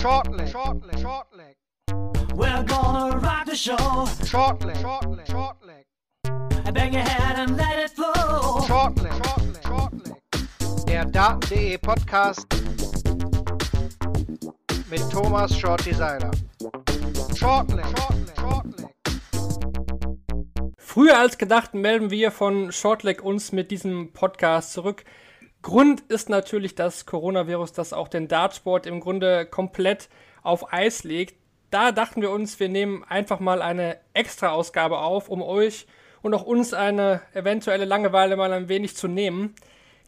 Shortleg, shortleg, shortleg. We're gonna rock the show. Shortleg, shortleg, shortleg. Bang your head and let it flow. Shortleg, shortleg, shortleg. Der Daten.de Podcast mit Thomas Shorty Seiler. Shortleg, shortleg, shortleg. Früher als gedacht melden wir von Shortleg uns mit diesem Podcast zurück. Grund ist natürlich das Coronavirus, das auch den Dartsport im Grunde komplett auf Eis legt. Da dachten wir uns, wir nehmen einfach mal eine Extra-Ausgabe auf, um euch und auch uns eine eventuelle Langeweile mal ein wenig zu nehmen.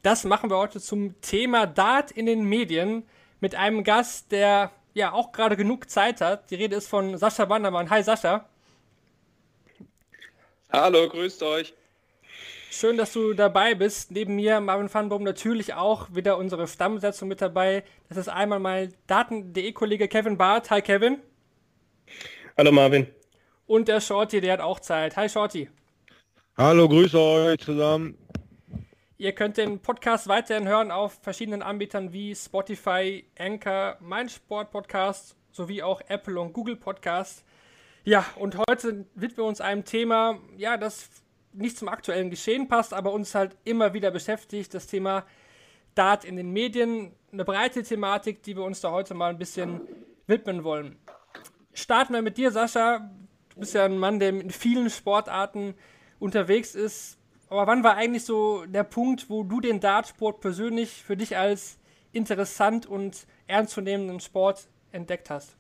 Das machen wir heute zum Thema Dart in den Medien mit einem Gast, der ja auch gerade genug Zeit hat. Die Rede ist von Sascha Wandermann. Hi Sascha. Hallo, grüßt euch. Schön, dass du dabei bist. Neben mir, Marvin Vanboom, natürlich auch wieder unsere Stammbesetzung mit dabei. Das ist einmal mein Daten.de-Kollege Kevin Barth. Hi, Kevin. Hallo, Marvin. Und der Shorty, der hat auch Zeit. Hi, Shorty. Hallo, grüße euch zusammen. Ihr könnt den Podcast weiterhin hören auf verschiedenen Anbietern wie Spotify, Anchor, mein Sport Podcast sowie auch Apple und Google Podcast. Ja, und heute widmen wir uns einem Thema, ja, das nicht zum aktuellen Geschehen passt, aber uns halt immer wieder beschäftigt, das Thema Dart in den Medien, eine breite Thematik, die wir uns da heute mal ein bisschen widmen wollen. Starten wir mit dir, Sascha. Du bist ja ein Mann, der in vielen Sportarten unterwegs ist. Aber wann war eigentlich so der Punkt, wo du den Dartsport persönlich für dich als interessant und ernstzunehmenden Sport entdeckt hast?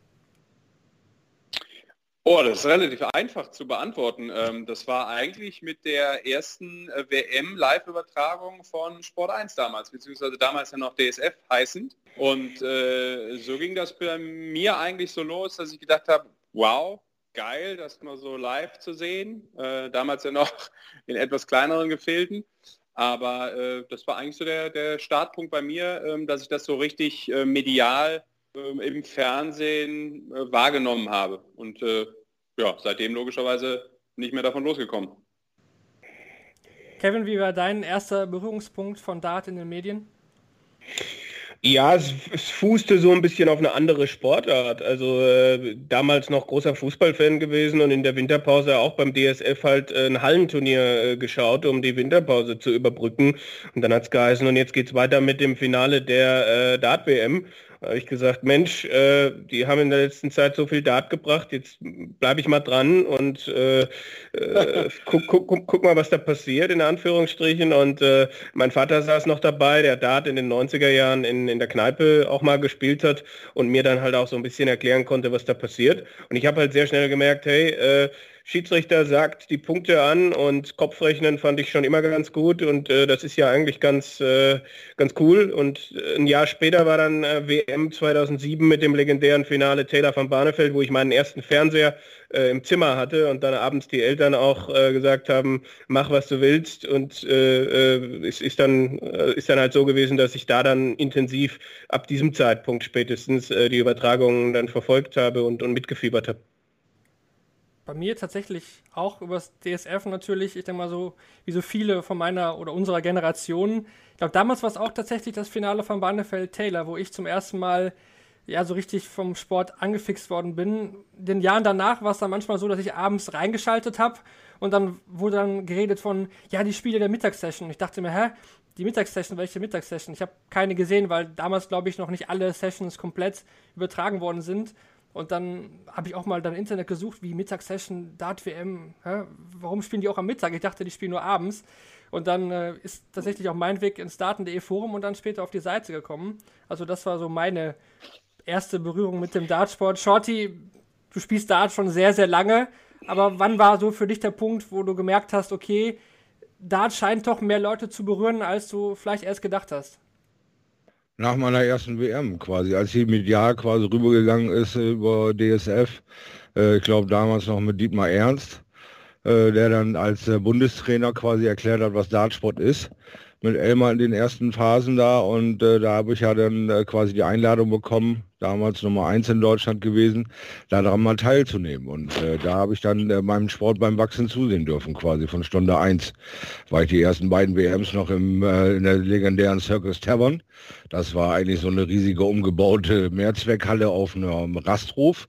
Oh, das ist relativ einfach zu beantworten. Ähm, das war eigentlich mit der ersten äh, WM-Live-Übertragung von Sport 1 damals, beziehungsweise damals ja noch DSF heißend. Und äh, so ging das bei mir eigentlich so los, dass ich gedacht habe, wow, geil, das mal so live zu sehen. Äh, damals ja noch in etwas kleineren Gefilden. Aber äh, das war eigentlich so der, der Startpunkt bei mir, ähm, dass ich das so richtig äh, medial ähm, im Fernsehen äh, wahrgenommen habe. Und äh, ja, seitdem logischerweise nicht mehr davon losgekommen. Kevin, wie war dein erster Berührungspunkt von Dart in den Medien? Ja, es, es, fußte so ein bisschen auf eine andere Sportart. Also äh, damals noch großer Fußballfan gewesen und in der Winterpause auch beim DSF halt äh, ein Hallenturnier äh, geschaut, um die Winterpause zu überbrücken. Und dann hat es geheißen, und jetzt geht es weiter mit dem Finale der äh, Dart-WM. Habe ich gesagt, Mensch, äh, die haben in der letzten Zeit so viel Dart gebracht, jetzt bleibe ich mal dran und äh, äh, guck, guck, guck, guck, mal, was da passiert, in Anführungsstrichen. Und äh, mein Vater saß noch dabei, der Dart in den 90er Jahren in, in der Kneipe auch mal gespielt hat und mir dann halt auch so ein bisschen erklären konnte, was da passiert. Und ich habe halt sehr schnell gemerkt, hey, äh, Schiedsrichter sagt die Punkte an und Kopfrechnen fand ich schon immer ganz gut und äh, das ist ja eigentlich ganz, äh, ganz cool. Und äh, ein Jahr später war dann äh, WM 2007 mit dem legendären Finale Taylor von Barnefeld, wo ich meinen ersten Fernseher äh, im Zimmer hatte und dann abends die Eltern auch äh, gesagt haben, mach was du willst und es ist dann, ist dann halt so gewesen, dass ich da dann intensiv ab diesem Zeitpunkt spätestens die Übertragungen dann verfolgt habe und, und mitgefiebert habe bei mir tatsächlich auch übers DSF natürlich, ich denke mal so, wie so viele von meiner oder unserer Generation. Ich glaube, damals war es auch tatsächlich das Finale von Barnefeld Taylor, wo ich zum ersten Mal ja so richtig vom Sport angefixt worden bin. Den Jahren danach war es dann manchmal so, dass ich abends reingeschaltet habe und dann wurde dann geredet von, ja, die Spiele der Mittagssession. Ich dachte mir, hä, die Mittagssession, welche Mittagssession? Ich habe keine gesehen, weil damals, glaube ich, noch nicht alle Sessions komplett übertragen worden sind. Und dann habe ich auch mal dann Internet gesucht, wie Mittagssession, Dart-WM. Warum spielen die auch am Mittag? Ich dachte, die spielen nur abends. Und dann äh, ist tatsächlich auch mein Weg ins Daten.de Forum und dann später auf die Seite gekommen. Also das war so meine erste Berührung mit dem Dartsport. Shorty, du spielst Dart schon sehr, sehr lange. Aber wann war so für dich der Punkt, wo du gemerkt hast, okay, Dart scheint doch mehr Leute zu berühren, als du vielleicht erst gedacht hast? Nach meiner ersten WM quasi, als sie medial quasi rübergegangen ist über DSF. Äh, ich glaube damals noch mit Dietmar Ernst, äh, der dann als äh, Bundestrainer quasi erklärt hat, was Dartsport ist. Mit Elmar in den ersten Phasen da und äh, da habe ich ja dann äh, quasi die Einladung bekommen, damals Nummer eins in Deutschland gewesen, daran mal teilzunehmen. Und äh, da habe ich dann äh, meinem Sport beim Wachsen zusehen dürfen, quasi von Stunde eins. War ich die ersten beiden WMs noch im, äh, in der legendären Circus Tavern. Das war eigentlich so eine riesige umgebaute Mehrzweckhalle auf einem Rasthof.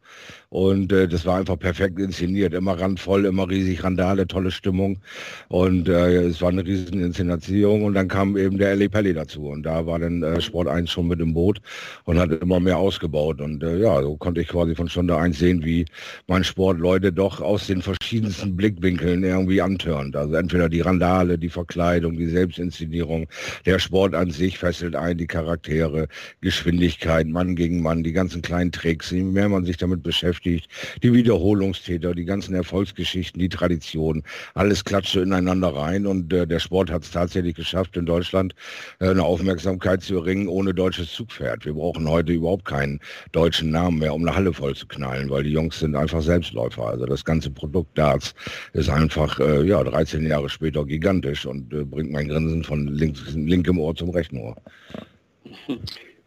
Und äh, das war einfach perfekt inszeniert, immer randvoll, immer riesig Randale, tolle Stimmung. Und äh, es war eine riesen Inszenation. Und dann kam eben der Eli Pelli dazu. Und da war dann äh, Sport 1 schon mit im Boot und hat immer mehr ausgebaut. Und äh, ja, so konnte ich quasi von Stunde 1 sehen, wie mein Sport Leute doch aus den verschiedensten Blickwinkeln irgendwie antörnt. Also entweder die Randale, die Verkleidung, die Selbstinszenierung, der Sport an sich fesselt ein, die Charaktere, Geschwindigkeit, Mann gegen Mann, die ganzen kleinen Tricks, je mehr man sich damit beschäftigt, beschäftigt, die Wiederholungstäter, die ganzen Erfolgsgeschichten, die Traditionen, alles klatschte ineinander rein und äh, der Sport hat es tatsächlich geschafft, in Deutschland äh, eine Aufmerksamkeit zu erringen ohne deutsches Zugpferd. Wir brauchen heute überhaupt keinen deutschen Namen mehr, um eine Halle voll zu knallen, weil die Jungs sind einfach Selbstläufer. Also das ganze Produkt Darts ist einfach äh, ja 13 Jahre später gigantisch und äh, bringt mein Grinsen von links, linkem Ohr zum rechten Ohr.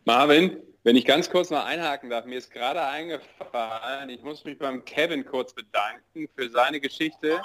Marvin, wenn ich ganz kurz mal einhaken darf, mir ist gerade eingefallen, ich muss mich beim Kevin kurz bedanken für seine Geschichte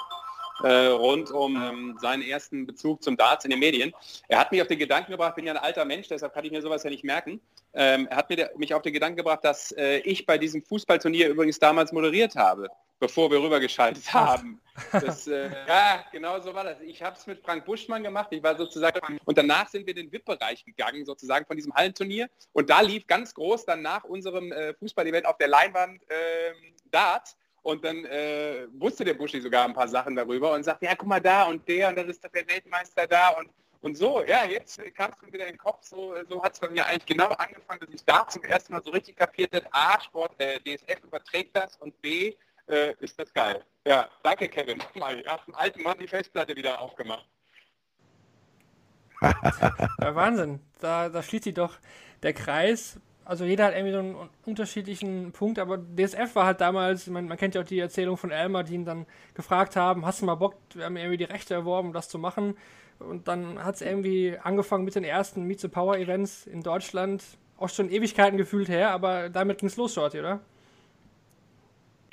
äh, rund um ähm, seinen ersten Bezug zum Darts in den Medien. Er hat mich auf den Gedanken gebracht, bin ja ein alter Mensch, deshalb kann ich mir sowas ja nicht merken. Ähm, er hat mir, mich auf den Gedanken gebracht, dass äh, ich bei diesem Fußballturnier übrigens damals moderiert habe bevor wir rübergeschaltet haben. Das, äh, ja, genau so war das. Ich habe es mit Frank Buschmann gemacht. Ich war sozusagen und danach sind wir in den VIP-Bereich gegangen, sozusagen von diesem Hallenturnier. Und da lief ganz groß dann nach unserem äh, Fußball-Event auf der Leinwand äh, Dart. Und dann äh, wusste der Buschi sogar ein paar Sachen darüber und sagte, ja, guck mal da und der und das ist der Weltmeister da und und so, ja, jetzt kam es mir wieder in den Kopf, so, so hat es bei mir eigentlich genau angefangen, dass ich da zum ersten Mal so richtig kapiert habe, A, Sport, äh, DSF überträgt das und B, äh, ist das geil. Ja, danke Kevin. Mal, ihr habt dem alten Mann die Festplatte wieder aufgemacht. ja, Wahnsinn. Da, da schließt sich doch der Kreis. Also jeder hat irgendwie so einen unterschiedlichen Punkt, aber DSF war halt damals, man, man kennt ja auch die Erzählung von Elmar, die ihn dann gefragt haben, hast du mal Bock, wir haben irgendwie die Rechte erworben, das zu machen. Und dann hat es irgendwie angefangen mit den ersten Meet the Power Events in Deutschland. Auch schon Ewigkeiten gefühlt her, aber damit ging es los, Shorty, oder?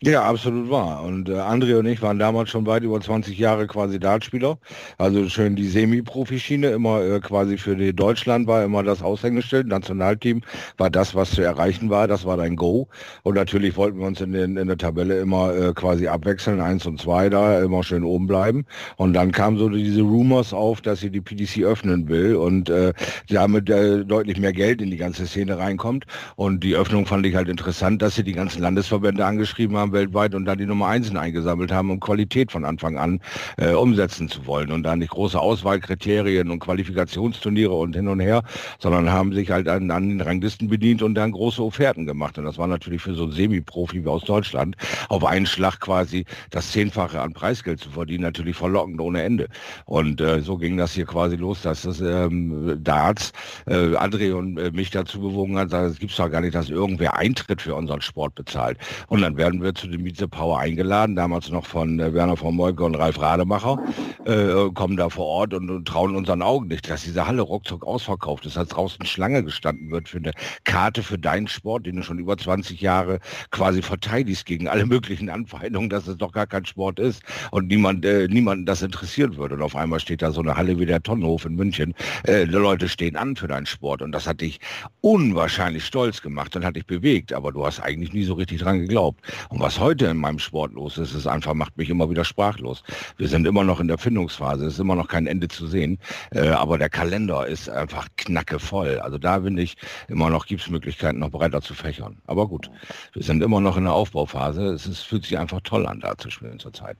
Ja, absolut wahr. Und äh, André und ich waren damals schon weit über 20 Jahre quasi Dartspieler. Also schön die Semi-Profi-Schiene, immer äh, quasi für die Deutschland war immer das Aushängeschild. Nationalteam war das, was zu erreichen war. Das war dein Go. Und natürlich wollten wir uns in, den, in der Tabelle immer äh, quasi abwechseln, eins und zwei da, immer schön oben bleiben. Und dann kam so diese Rumors auf, dass sie die PDC öffnen will und äh, damit äh, deutlich mehr Geld in die ganze Szene reinkommt. Und die Öffnung fand ich halt interessant, dass sie die ganzen Landesverbände angeschrieben haben, haben weltweit und da die Nummer Einsen eingesammelt haben, um Qualität von Anfang an äh, umsetzen zu wollen und da nicht große Auswahlkriterien und Qualifikationsturniere und hin und her, sondern haben sich halt an, an den Ranglisten bedient und dann große Offerten gemacht. Und das war natürlich für so einen Semi-Profi wie aus Deutschland auf einen Schlag quasi das Zehnfache an Preisgeld zu verdienen, natürlich verlockend ohne Ende. Und äh, so ging das hier quasi los, dass das ähm, Darts äh, André und äh, mich dazu bewogen hat, es gibt doch gar nicht, dass irgendwer Eintritt für unseren Sport bezahlt. Und dann werden wir zu dem Meet the Power eingeladen, damals noch von äh, Werner von Molke und Ralf Rademacher, äh, kommen da vor Ort und, und, trauen unseren Augen nicht, dass diese Halle ruckzuck ausverkauft ist, dass draußen Schlange gestanden wird für eine Karte für deinen Sport, den du schon über 20 Jahre quasi verteidigst gegen alle möglichen Anfeindungen, dass es doch gar kein Sport ist und niemand, äh, niemanden das interessiert würde. Und auf einmal steht da so eine Halle wie der Tonnenhof in München. Äh, die Leute stehen an für deinen Sport und das hat dich unwahrscheinlich stolz gemacht und hat dich bewegt, aber du hast eigentlich nie so richtig dran geglaubt. Und was was heute in meinem Sport los ist, ist einfach, macht mich immer wieder sprachlos. Wir sind immer noch in der Findungsphase, es ist immer noch kein Ende zu sehen, äh, aber der Kalender ist einfach knackevoll. Also da bin ich immer noch, gibt es Möglichkeiten, noch breiter zu fächern. Aber gut, wir sind immer noch in der Aufbauphase. Es ist, fühlt sich einfach toll an, da zu spielen zurzeit.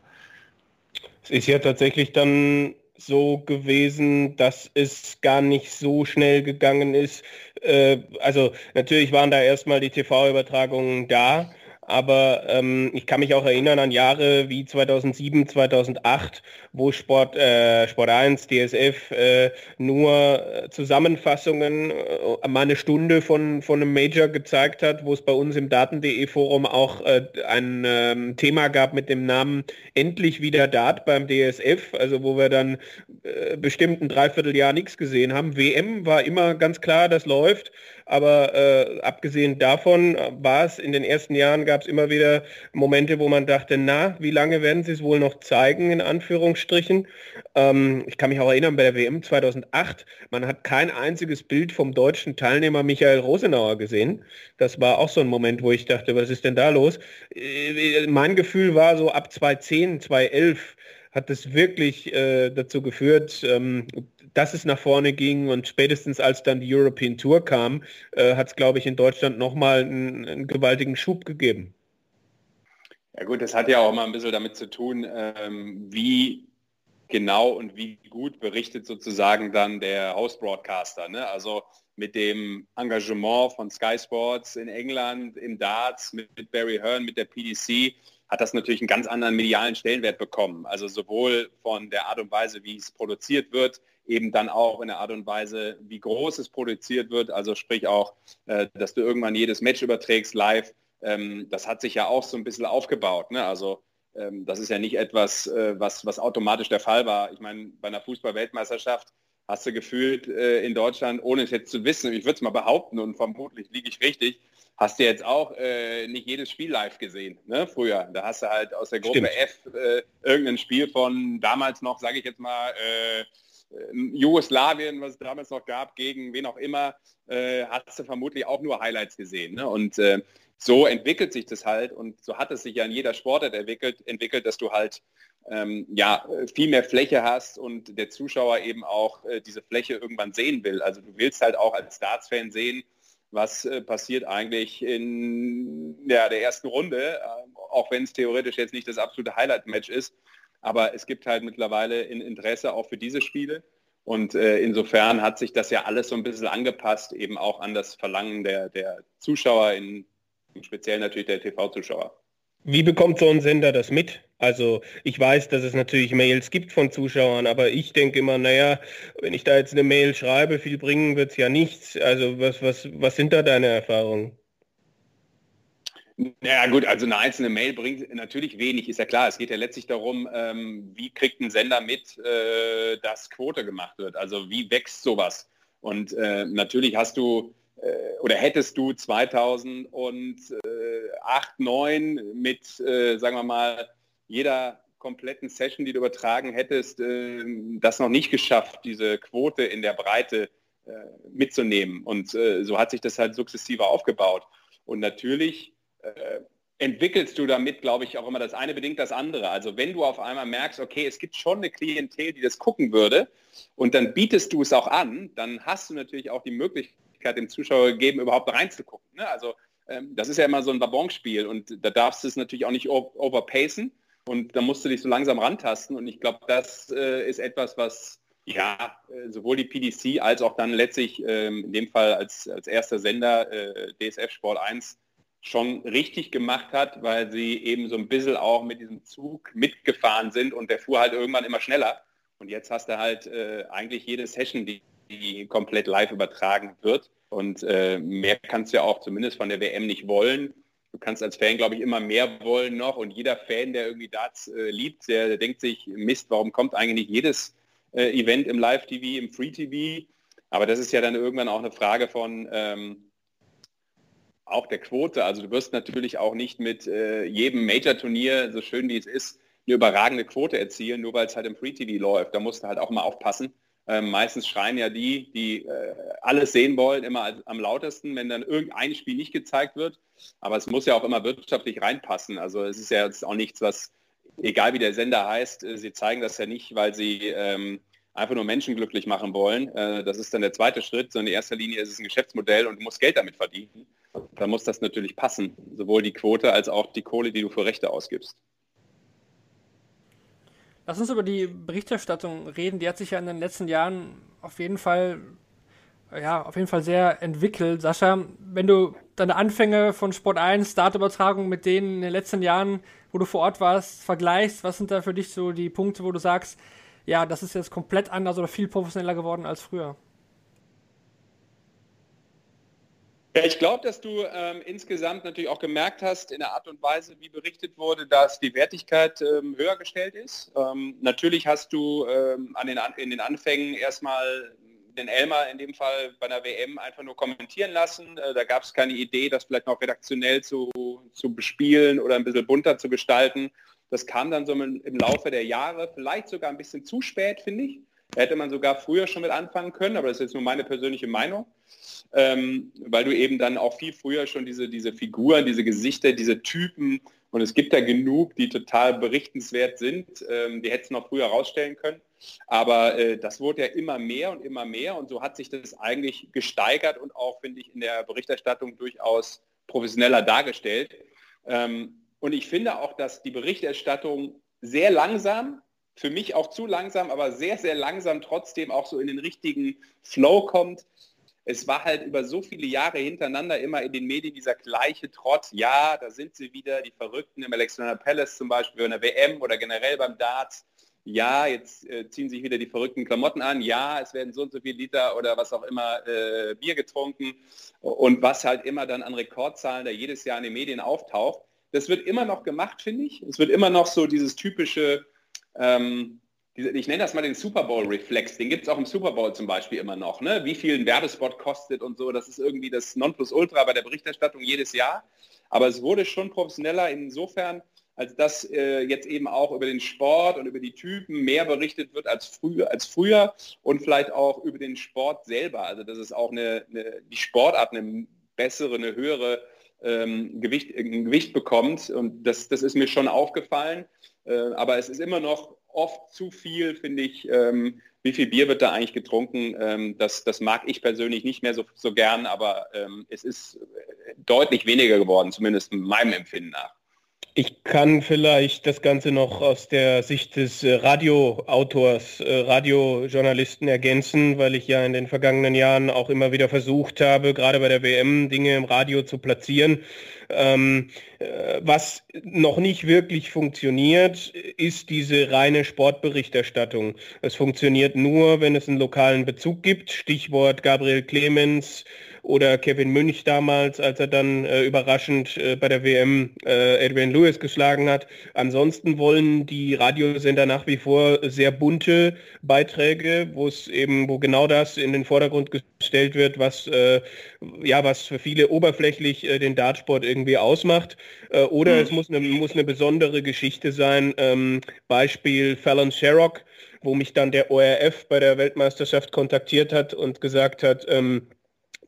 Es ist ja tatsächlich dann so gewesen, dass es gar nicht so schnell gegangen ist. Äh, also natürlich waren da erstmal die TV-Übertragungen da, aber ähm, ich kann mich auch erinnern an Jahre wie 2007, 2008, wo Sport, äh, Sport 1, DSF äh, nur äh, Zusammenfassungen äh, mal eine Stunde von, von einem Major gezeigt hat, wo es bei uns im Daten.de Forum auch äh, ein ähm, Thema gab mit dem Namen Endlich wieder Dart beim DSF, also wo wir dann äh, bestimmten Dreivierteljahr nichts gesehen haben. WM war immer ganz klar, das läuft, aber äh, abgesehen davon war es in den ersten Jahren, gab es immer wieder Momente, wo man dachte, na, wie lange werden sie es wohl noch zeigen, in Anführungsstrichen. Ähm, ich kann mich auch erinnern, bei der WM 2008, man hat kein einziges Bild vom deutschen Teilnehmer Michael Rosenauer gesehen. Das war auch so ein Moment, wo ich dachte, was ist denn da los? Äh, mein Gefühl war so ab 2010, 2011, hat es wirklich äh, dazu geführt, ähm, dass es nach vorne ging und spätestens als dann die European Tour kam, äh, hat es, glaube ich, in Deutschland nochmal einen, einen gewaltigen Schub gegeben. Ja gut, das hat ja auch mal ein bisschen damit zu tun, ähm, wie genau und wie gut berichtet sozusagen dann der House-Broadcaster. Ne? Also mit dem Engagement von Sky Sports in England, im Darts, mit, mit Barry Hearn, mit der PDC, hat das natürlich einen ganz anderen medialen Stellenwert bekommen. Also sowohl von der Art und Weise, wie es produziert wird, eben dann auch in der Art und Weise, wie groß es produziert wird. Also sprich auch, äh, dass du irgendwann jedes Match überträgst live. Ähm, das hat sich ja auch so ein bisschen aufgebaut. Ne? Also ähm, das ist ja nicht etwas, äh, was, was automatisch der Fall war. Ich meine, bei einer Fußball-Weltmeisterschaft hast du gefühlt äh, in Deutschland, ohne es jetzt zu wissen, ich würde es mal behaupten und vermutlich liege ich richtig, hast du jetzt auch äh, nicht jedes Spiel live gesehen, ne? Früher. Da hast du halt aus der Gruppe Stimmt. F äh, irgendein Spiel von damals noch, sage ich jetzt mal, äh, Jugoslawien, was es damals noch gab, gegen wen auch immer, äh, hast du vermutlich auch nur Highlights gesehen. Ne? Und äh, so entwickelt sich das halt und so hat es sich ja in jeder Sportart entwickelt, entwickelt dass du halt ähm, ja, viel mehr Fläche hast und der Zuschauer eben auch äh, diese Fläche irgendwann sehen will. Also du willst halt auch als Darts-Fan sehen, was äh, passiert eigentlich in ja, der ersten Runde, äh, auch wenn es theoretisch jetzt nicht das absolute Highlight-Match ist. Aber es gibt halt mittlerweile ein Interesse auch für diese Spiele. Und äh, insofern hat sich das ja alles so ein bisschen angepasst, eben auch an das Verlangen der, der Zuschauer, in, speziell natürlich der TV-Zuschauer. Wie bekommt so ein Sender das mit? Also ich weiß, dass es natürlich Mails gibt von Zuschauern, aber ich denke immer, naja, wenn ich da jetzt eine Mail schreibe, viel bringen wird es ja nichts. Also was, was, was sind da deine Erfahrungen? Ja gut, also eine einzelne Mail bringt natürlich wenig, ist ja klar. Es geht ja letztlich darum, ähm, wie kriegt ein Sender mit, äh, dass Quote gemacht wird. Also wie wächst sowas? Und äh, natürlich hast du äh, oder hättest du 2008, 2009 mit, äh, sagen wir mal, jeder kompletten Session, die du übertragen hättest, äh, das noch nicht geschafft, diese Quote in der Breite mitzunehmen. Und so hat sich das halt sukzessive aufgebaut. Und natürlich entwickelst du damit, glaube ich, auch immer das eine bedingt das andere. Also wenn du auf einmal merkst, okay, es gibt schon eine Klientel, die das gucken würde und dann bietest du es auch an, dann hast du natürlich auch die Möglichkeit, Möglichkeit dem Zuschauer gegeben, überhaupt reinzugucken. Ne? Also ähm, das ist ja immer so ein Babonspiel und da darfst du es natürlich auch nicht overpacen und da musst du dich so langsam rantasten und ich glaube, das äh, ist etwas, was ja, äh, sowohl die PDC als auch dann letztlich ähm, in dem Fall als, als erster Sender äh, DSF Sport 1 schon richtig gemacht hat, weil sie eben so ein bisschen auch mit diesem Zug mitgefahren sind und der fuhr halt irgendwann immer schneller. Und jetzt hast du halt äh, eigentlich jede Session, die die komplett live übertragen wird. Und äh, mehr kannst du ja auch zumindest von der WM nicht wollen. Du kannst als Fan, glaube ich, immer mehr wollen noch. Und jeder Fan, der irgendwie Darts äh, liebt, der, der, denkt sich, Mist, warum kommt eigentlich nicht jedes äh, Event im Live-TV, im Free-TV? Aber das ist ja dann irgendwann auch eine Frage von ähm, auch der Quote. Also du wirst natürlich auch nicht mit äh, jedem Major-Turnier, so schön wie es ist, eine überragende Quote erzielen, nur weil es halt im Free-TV läuft. Da musst du halt auch mal aufpassen. Ähm, meistens schreien ja die, die äh, alles sehen wollen, immer am lautesten, wenn dann irgendein Spiel nicht gezeigt wird. Aber es muss ja auch immer wirtschaftlich reinpassen. Also es ist ja jetzt auch nichts, was, egal wie der Sender heißt, äh, sie zeigen das ja nicht, weil sie ähm, einfach nur Menschen glücklich machen wollen. Äh, das ist dann der zweite Schritt, sondern in erster Linie ist es ein Geschäftsmodell und du musst Geld damit verdienen. Da muss das natürlich passen, sowohl die Quote als auch die Kohle, die du für Rechte ausgibst. Lass uns über die Berichterstattung reden. Die hat sich ja in den letzten Jahren auf jeden Fall, ja, auf jeden Fall sehr entwickelt. Sascha, wenn du deine Anfänge von Sport 1, Startübertragung mit denen in den letzten Jahren, wo du vor Ort warst, vergleichst, was sind da für dich so die Punkte, wo du sagst, ja, das ist jetzt komplett anders oder viel professioneller geworden als früher? Ja, ich glaube, dass du ähm, insgesamt natürlich auch gemerkt hast, in der Art und Weise, wie berichtet wurde, dass die Wertigkeit ähm, höher gestellt ist. Ähm, natürlich hast du ähm, an den, in den Anfängen erstmal den Elmar in dem Fall bei einer WM einfach nur kommentieren lassen. Äh, da gab es keine Idee, das vielleicht noch redaktionell zu, zu bespielen oder ein bisschen bunter zu gestalten. Das kam dann so im, Laufe der Jahre, vielleicht sogar ein bisschen zu spät, finde ich. Da hätte man sogar früher schon mit anfangen können, aber das ist jetzt nur meine persönliche Meinung ähm, weil du eben dann auch viel früher schon diese, diese Figuren, diese Gesichter, diese Typen und es gibt da genug, die total berichtenswert sind. Ähm, die hätten es noch früher rausstellen können. Aber äh, das wurde ja immer mehr und immer mehr und so hat sich das eigentlich gesteigert und auch, finde ich, in der Berichterstattung durchaus professioneller dargestellt. Ähm, und ich finde auch, dass die Berichterstattung sehr langsam, für mich auch zu langsam, aber sehr, sehr langsam trotzdem auch so in den richtigen Flow kommt es war halt über so viele Jahre hintereinander immer in den Medien dieser gleiche Trott. Ja, da sind sie wieder, die Verrückten im Alexander Palace zum Beispiel, in der WM oder generell beim Darts. Ja, jetzt äh, ziehen sich wieder die verrückten Klamotten an. Ja, es werden so und so viele Liter oder was auch immer äh, Bier getrunken. Und was halt immer dann an Rekordzahlen da jedes Jahr in den Medien auftaucht. Das wird immer noch gemacht, finde ich. Es wird immer noch so dieses typische, ähm, ich nenne das mal den Super Bowl-Reflex, den gibt es auch im Super Bowl zum Beispiel immer noch, ne? wie viel ein Werbespot kostet und so, das ist irgendwie das Nonplusultra bei der Berichterstattung jedes Jahr. Aber es wurde schon professioneller insofern, als dass äh, jetzt eben auch über den Sport und über die Typen mehr berichtet wird als früher, als früher und vielleicht auch über den Sport selber. Also dass es auch eine, eine die Sportart eine bessere, eine höhere ähm, Gewicht, ein Gewicht bekommt. Und das, das ist mir schon aufgefallen. Äh, aber es ist immer noch oft zu viel, finde ich. Ähm, wie viel Bier wird da eigentlich getrunken? Ähm, das, das mag ich persönlich nicht mehr so, so gern, aber ähm, es ist deutlich weniger geworden, zumindest meinem Empfinden nach. Ich kann vielleicht das Ganze noch aus der Sicht des äh, Radioautors, äh, Radiojournalisten ergänzen, weil ich ja in den vergangenen Jahren auch immer wieder versucht habe, gerade bei der WM Dinge im Radio zu platzieren. Ähm, äh, was noch nicht wirklich funktioniert, ist diese reine Sportberichterstattung. Es funktioniert nur, wenn es einen lokalen Bezug gibt. Stichwort Gabriel Clemens, oder Kevin Münch damals, als er dann äh, überraschend äh, bei der WM äh, Adrian Lewis geschlagen hat. Ansonsten wollen die Radiosender nach wie vor sehr bunte Beiträge, wo es eben, wo genau das in den Vordergrund gestellt wird, was äh, ja was für viele oberflächlich äh, den Dartsport irgendwie ausmacht. Äh, oder mhm. es muss eine, muss eine besondere Geschichte sein. Ähm, Beispiel Fallon Sherrock, wo mich dann der ORF bei der Weltmeisterschaft kontaktiert hat und gesagt hat, ähm,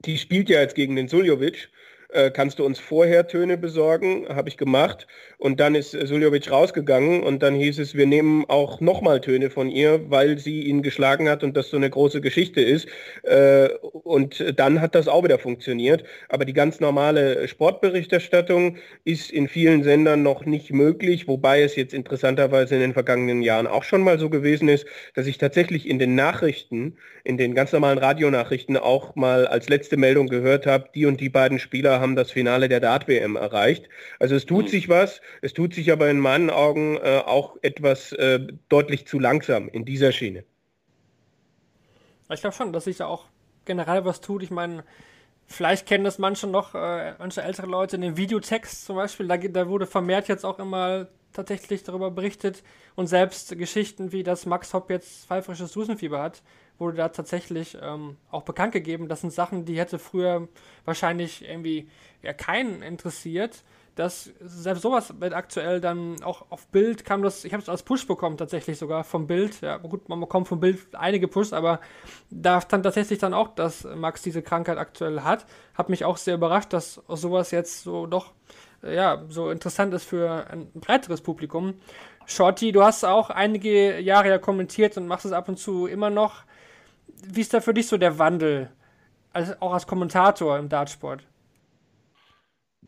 die spielt ja jetzt gegen den Suljovic äh, kannst du uns vorher Töne besorgen? Habe ich gemacht. Und dann ist Suljovic rausgegangen und dann hieß es, wir nehmen auch nochmal Töne von ihr, weil sie ihn geschlagen hat und das so eine große Geschichte ist. Äh, und dann hat das auch wieder funktioniert. Aber die ganz normale Sportberichterstattung ist in vielen Sendern noch nicht möglich, wobei es jetzt interessanterweise in den vergangenen Jahren auch schon mal so gewesen ist, dass ich tatsächlich in den Nachrichten, in den ganz normalen Radionachrichten auch mal als letzte Meldung gehört habe, die und die beiden Spieler haben das Finale der Dart-WM erreicht. Also es tut mhm. sich was, es tut sich aber in meinen Augen äh, auch etwas äh, deutlich zu langsam in dieser Schiene. Ich glaube schon, dass sich da auch generell was tut. Ich meine, vielleicht kennen das manche noch, äh, manche ältere Leute in den Videotext zum Beispiel. Da, da wurde vermehrt jetzt auch immer tatsächlich darüber berichtet und selbst Geschichten wie, dass Max Hopp jetzt pfeifrisches Dusenfieber hat, wurde da tatsächlich ähm, auch bekannt gegeben. Das sind Sachen, die hätte früher wahrscheinlich irgendwie ja, keinen interessiert. Das, selbst sowas wird aktuell dann auch auf Bild kam das, ich habe es als Push bekommen tatsächlich sogar vom Bild. Ja, gut, man bekommt vom Bild einige Pushs, aber da stand tatsächlich dann auch, dass Max diese Krankheit aktuell hat. Hat mich auch sehr überrascht, dass sowas jetzt so doch ja, so interessant ist für ein breiteres Publikum. Shorty, du hast auch einige Jahre ja kommentiert und machst es ab und zu immer noch wie ist da für dich so der Wandel, als, auch als Kommentator im Dartsport?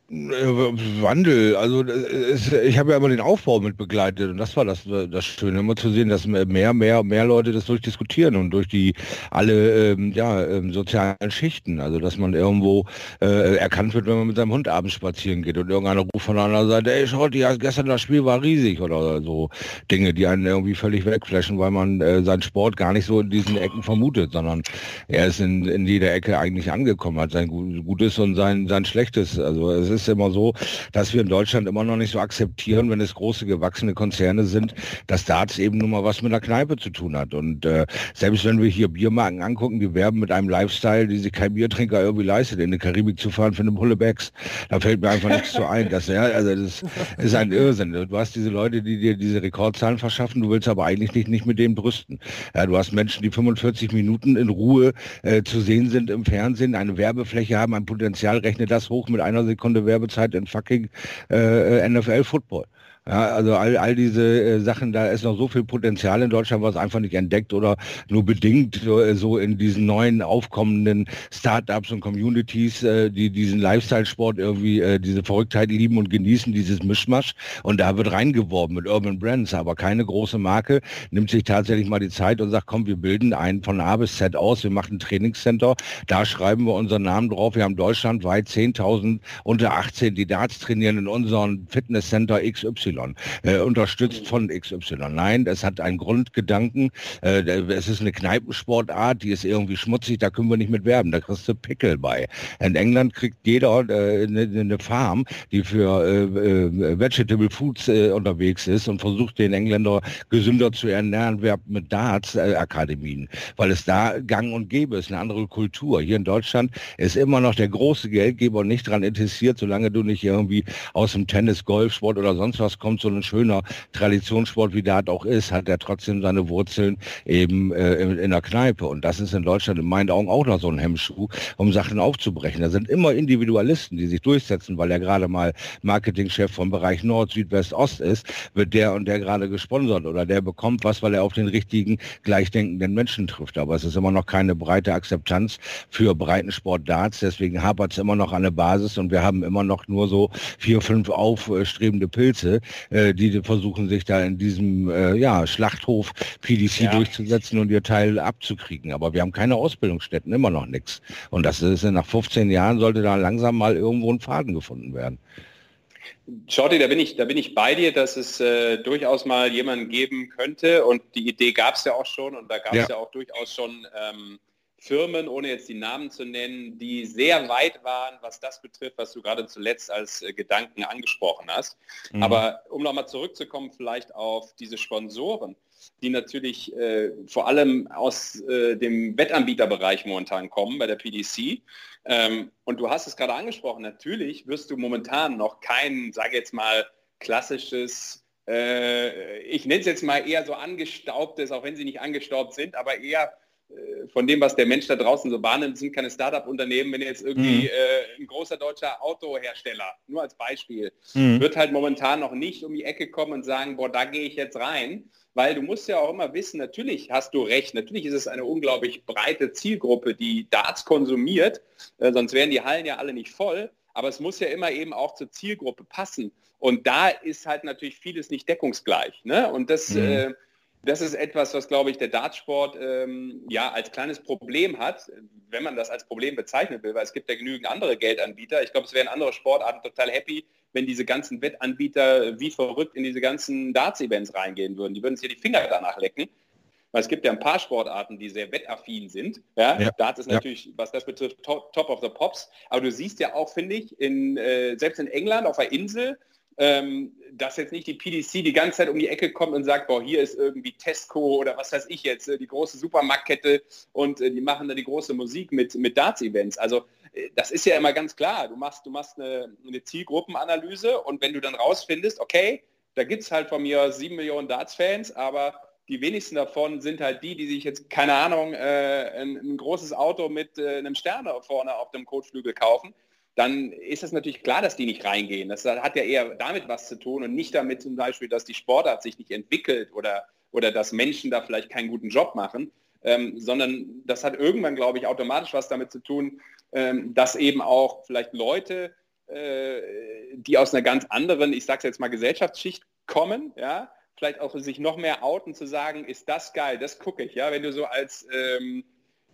Wandel, also es, ich habe ja immer den Aufbau mit begleitet und das war das, das Schöne, immer zu sehen, dass mehr, mehr, mehr Leute das durchdiskutieren und durch die alle ähm, ja, ähm, sozialen Schichten, also dass man irgendwo äh, erkannt wird, wenn man mit seinem Hund abends spazieren geht und irgendeiner ruft von der anderen Seite, ey schaut, ja, gestern das Spiel war riesig oder so Dinge, die einen irgendwie völlig wegflashen, weil man äh, seinen Sport gar nicht so in diesen Ecken vermutet, sondern er ist in, in jeder Ecke eigentlich angekommen, hat sein Gutes und sein, sein Schlechtes. Also es ist immer so, dass wir in Deutschland immer noch nicht so akzeptieren, wenn es große gewachsene Konzerne sind, dass Darts eben nun mal was mit einer Kneipe zu tun hat. Und äh, selbst wenn wir hier Biermarken angucken, die werben mit einem Lifestyle, die sich kein Biertrinker irgendwie leistet, in die Karibik zu fahren für eine Pulle Bags. Da fällt mir einfach nichts zu ein. Das, ja, also das ist ein Irrsinn. Du hast diese Leute, die dir diese Rekordzahlen verschaffen, du willst aber eigentlich nicht, nicht mit denen brüsten. Ja, du hast Menschen, die 45 Minuten in Ruhe äh, zu sehen sind im Fernsehen, eine Werbefläche haben, ein Potenzial, rechne das hoch mit einer Sekunde Werbezeit in fucking äh, äh NFL Football. Ja, also all, all diese äh, Sachen, da ist noch so viel Potenzial in Deutschland, was einfach nicht entdeckt oder nur bedingt so, äh, so in diesen neuen aufkommenden Startups und Communities, äh, die diesen Lifestyle-Sport irgendwie, äh, diese Verrücktheit lieben und genießen, dieses Mischmasch. Und da wird reingeworben mit Urban Brands, aber keine große Marke nimmt sich tatsächlich mal die Zeit und sagt, komm, wir bilden einen von A bis Z aus, wir machen ein Trainingscenter, da schreiben wir unseren Namen drauf. Wir haben deutschlandweit 10.000 unter 18, die Darts trainieren in unserem Fitnesscenter XY. Äh, unterstützt von XY. Nein, es hat einen Grundgedanken. Äh, es ist eine Kneipensportart, die ist irgendwie schmutzig, da können wir nicht mit werben. Da kriegst du Pickel bei. In England kriegt jeder äh, eine, eine Farm, die für äh, äh, Vegetable Foods äh, unterwegs ist und versucht, den Engländer gesünder zu ernähren, werbt mit Darts-Akademien, weil es da gang und gäbe ist, eine andere Kultur. Hier in Deutschland ist immer noch der große Geldgeber nicht daran interessiert, solange du nicht irgendwie aus dem Tennis, Golfsport oder sonst was kommt, so ein schöner Traditionssport wie Dart auch ist, hat er trotzdem seine Wurzeln eben äh, in, der Kneipe. Und das ist in Deutschland in meinen Augen auch noch so ein Hemmschuh, um Sachen aufzubrechen. Da sind immer Individualisten, die sich durchsetzen, weil er gerade mal Marketingchef vom Bereich Nord, Südwest, Ost ist, wird der und der gerade gesponsert oder der bekommt was, weil er auf den richtigen, gleichdenkenden Menschen trifft. Aber es ist immer noch keine breite Akzeptanz für Breitensport Darts. Deswegen hapert es immer noch an der Basis und wir haben immer noch nur so vier, fünf aufstrebende Pilze, äh, die versuchen sich da in diesem äh, ja, Schlachthof PDC ja. durchzusetzen und ihr Teil abzukriegen. Aber wir haben keine Ausbildungsstätten, immer noch nichts. Und das ist nach 15 Jahren sollte da langsam mal irgendwo ein Faden gefunden werden. Shorty, da bin ich, da bin ich bei dir, dass es äh, durchaus mal jemanden geben könnte und die Idee gab es ja auch schon und da gab es ja. ja. auch durchaus schon ähm, Firmen, ohne jetzt die Namen zu nennen, die sehr weit waren, was das betrifft, was du gerade zuletzt als äh, Gedanken angesprochen hast. Mhm. Aber um nochmal zurückzukommen, vielleicht auf diese Sponsoren, die natürlich äh, vor allem aus äh, dem Wettanbieterbereich momentan kommen bei der PDC. Ähm, und du hast es gerade angesprochen, natürlich wirst du momentan noch kein, sage jetzt mal, klassisches äh, ich nenne es jetzt mal eher so angestaubtes, auch wenn sie nicht angestaubt sind, aber eher von dem, was der Mensch da draußen so wahrnimmt, sind keine Start-up-Unternehmen, wenn jetzt irgendwie mhm. äh, ein großer deutscher Autohersteller, nur als Beispiel, mhm. wird halt momentan noch nicht um die Ecke kommen und sagen, boah, da gehe ich jetzt rein, weil du musst ja auch immer wissen, natürlich hast du recht, natürlich ist es eine unglaublich breite Zielgruppe, die Darts konsumiert, äh, sonst wären die Hallen ja alle nicht voll, aber es muss ja immer eben auch zur Zielgruppe passen. Und da ist halt natürlich vieles nicht deckungsgleich. Ne? Und das mhm. äh, das ist etwas, was, glaube ich, der Dartsport ähm, ja als kleines Problem hat, wenn man das als Problem bezeichnen will, weil es gibt ja genügend andere Geldanbieter. Ich glaube, es wären andere Sportarten total happy, wenn diese ganzen Wettanbieter wie verrückt in diese ganzen Darts-Events reingehen würden. Die würden sich ja die Finger danach lecken. Weil es gibt ja ein paar Sportarten, die sehr wettaffin sind. Ja, ja. Darts ist natürlich, ja. was das betrifft, top, top, of the Pops. Aber du siehst ja auch, finde ich, in, äh, selbst in England auf der Insel, ähm, dass jetzt nicht die PDC die ganze Zeit um die Ecke kommt und sagt, boah, hier ist irgendwie Tesco oder was weiß ich jetzt, äh, die große Supermarktkette und äh, die machen da die große Musik mit, mit Darts-Events. Also äh, das ist ja immer ganz klar. Du machst, du machst eine, eine Zielgruppenanalyse und wenn du dann rausfindest, okay, da gibt es halt von mir sieben Millionen Darts-Fans, aber die wenigsten davon sind halt die, die sich jetzt, keine Ahnung, äh, ein, ein, großes Auto mit äh, einem Sterne vorne auf dem Kotflügel kaufen, dann ist es natürlich klar, dass die nicht reingehen. Das hat ja eher damit was zu tun und nicht damit zum Beispiel, dass die Sportart sich nicht entwickelt oder, oder dass Menschen da vielleicht keinen guten Job machen, ähm, sondern das hat irgendwann, glaube ich, automatisch was damit zu tun, ähm, dass eben auch vielleicht Leute äh, die aus einer ganz anderen, ich sage jetzt mal Gesellschaftsschicht kommen, ja, vielleicht auch sich noch mehr outen zu sagen, ist das geil, das gucke ich, ja, wenn du so als ähm,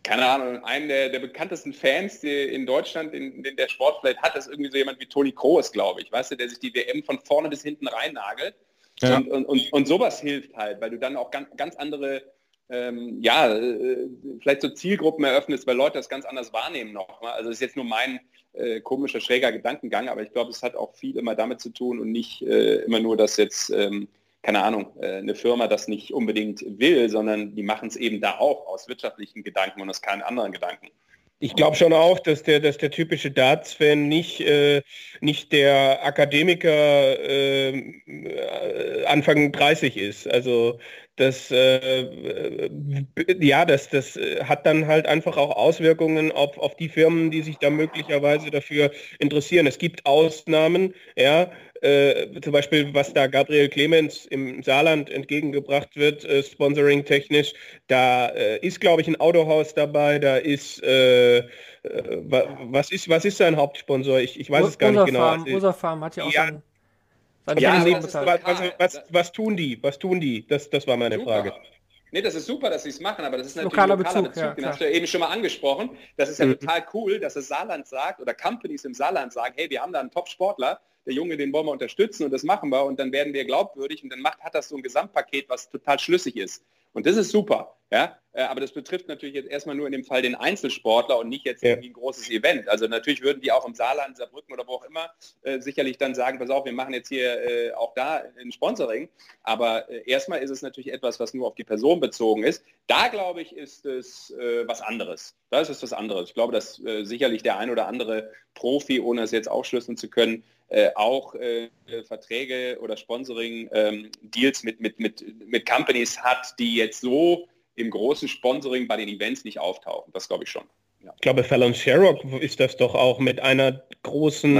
keine Ahnung, einen der, der bekanntesten Fans in Deutschland, in, in der Sport vielleicht hat, ist irgendwie so jemand wie Toni Kroos, glaube ich, weißt du, der sich die WM von vorne bis hinten reinnagelt. Ja. Und, und, und, und, sowas hilft halt, weil du dann auch ganz, ganz andere, ähm, ja, äh, vielleicht so Zielgruppen eröffnest, weil Leute das ganz anders wahrnehmen noch. Ne? Also das ist jetzt nur mein äh, komischer, schräger Gedankengang, aber ich glaube, es hat auch viel immer damit zu tun und nicht äh, immer nur, dass jetzt ähm, keine Ahnung, äh, eine Firma das nicht unbedingt will, sondern die machen es eben da auch aus wirtschaftlichen Gedanken und aus keinen anderen Gedanken. Ich glaube schon auch, dass der, dass der typische Darts-Fan nicht, äh, nicht der Akademiker äh, Anfang 30 ist. Also das, äh, ja, das, das hat dann halt einfach auch Auswirkungen auf, auf die Firmen, die sich da möglicherweise dafür interessieren. Es gibt Ausnahmen, ja, äh, zum Beispiel, was da Gabriel Clemens im Saarland entgegengebracht wird, äh, sponsoring technisch, da äh, ist, glaube ich, ein Autohaus dabei, da ist, äh, äh, was ist, was ist sein Hauptsponsor? Ich, ich weiß es gar nicht genau. Farm, Ursa Farm hat ja auch ja, sein, seine ja, nee, was, was, was, was, tun die? Was tun die? Das, das war meine Super. Frage. Nee, das ist super, dass sie es machen, aber das ist natürlich lokaler, lokaler Bezug. Bezug. Ja, den hast du ja eben schon mal angesprochen. Das ist ja mhm. total cool, dass das Saarland sagt oder Companies im Saarland sagen, hey, wir haben da einen Top-Sportler, der Junge, den wollen wir unterstützen und das machen wir und dann werden wir glaubwürdig und dann macht, hat das so ein Gesamtpaket, was total schlüssig ist. Und das ist super. Ja? Äh, aber das betrifft natürlich jetzt erstmal nur in dem Fall den Einzelsportler und nicht jetzt irgendwie ein großes Event. Also natürlich würden die auch im Saarland, Saarbrücken oder wo auch immer äh, sicherlich dann sagen, pass auf, wir machen jetzt hier äh, auch da ein Sponsoring. Aber äh, erstmal ist es natürlich etwas, was nur auf die Person bezogen ist. Da glaube ich, ist es äh, was anderes. Das ist was anderes. Ich glaube, dass äh, sicherlich der ein oder andere Profi, ohne es jetzt aufschlüsseln zu können, äh, auch äh, Verträge oder Sponsoring-Deals ähm, mit, mit, mit, mit Companies hat, die jetzt so im großen Sponsoring bei den Events nicht auftauchen. Das glaube ich schon. Ja. Ich glaube, Fallon Sherrock ist das doch auch mit einer großen,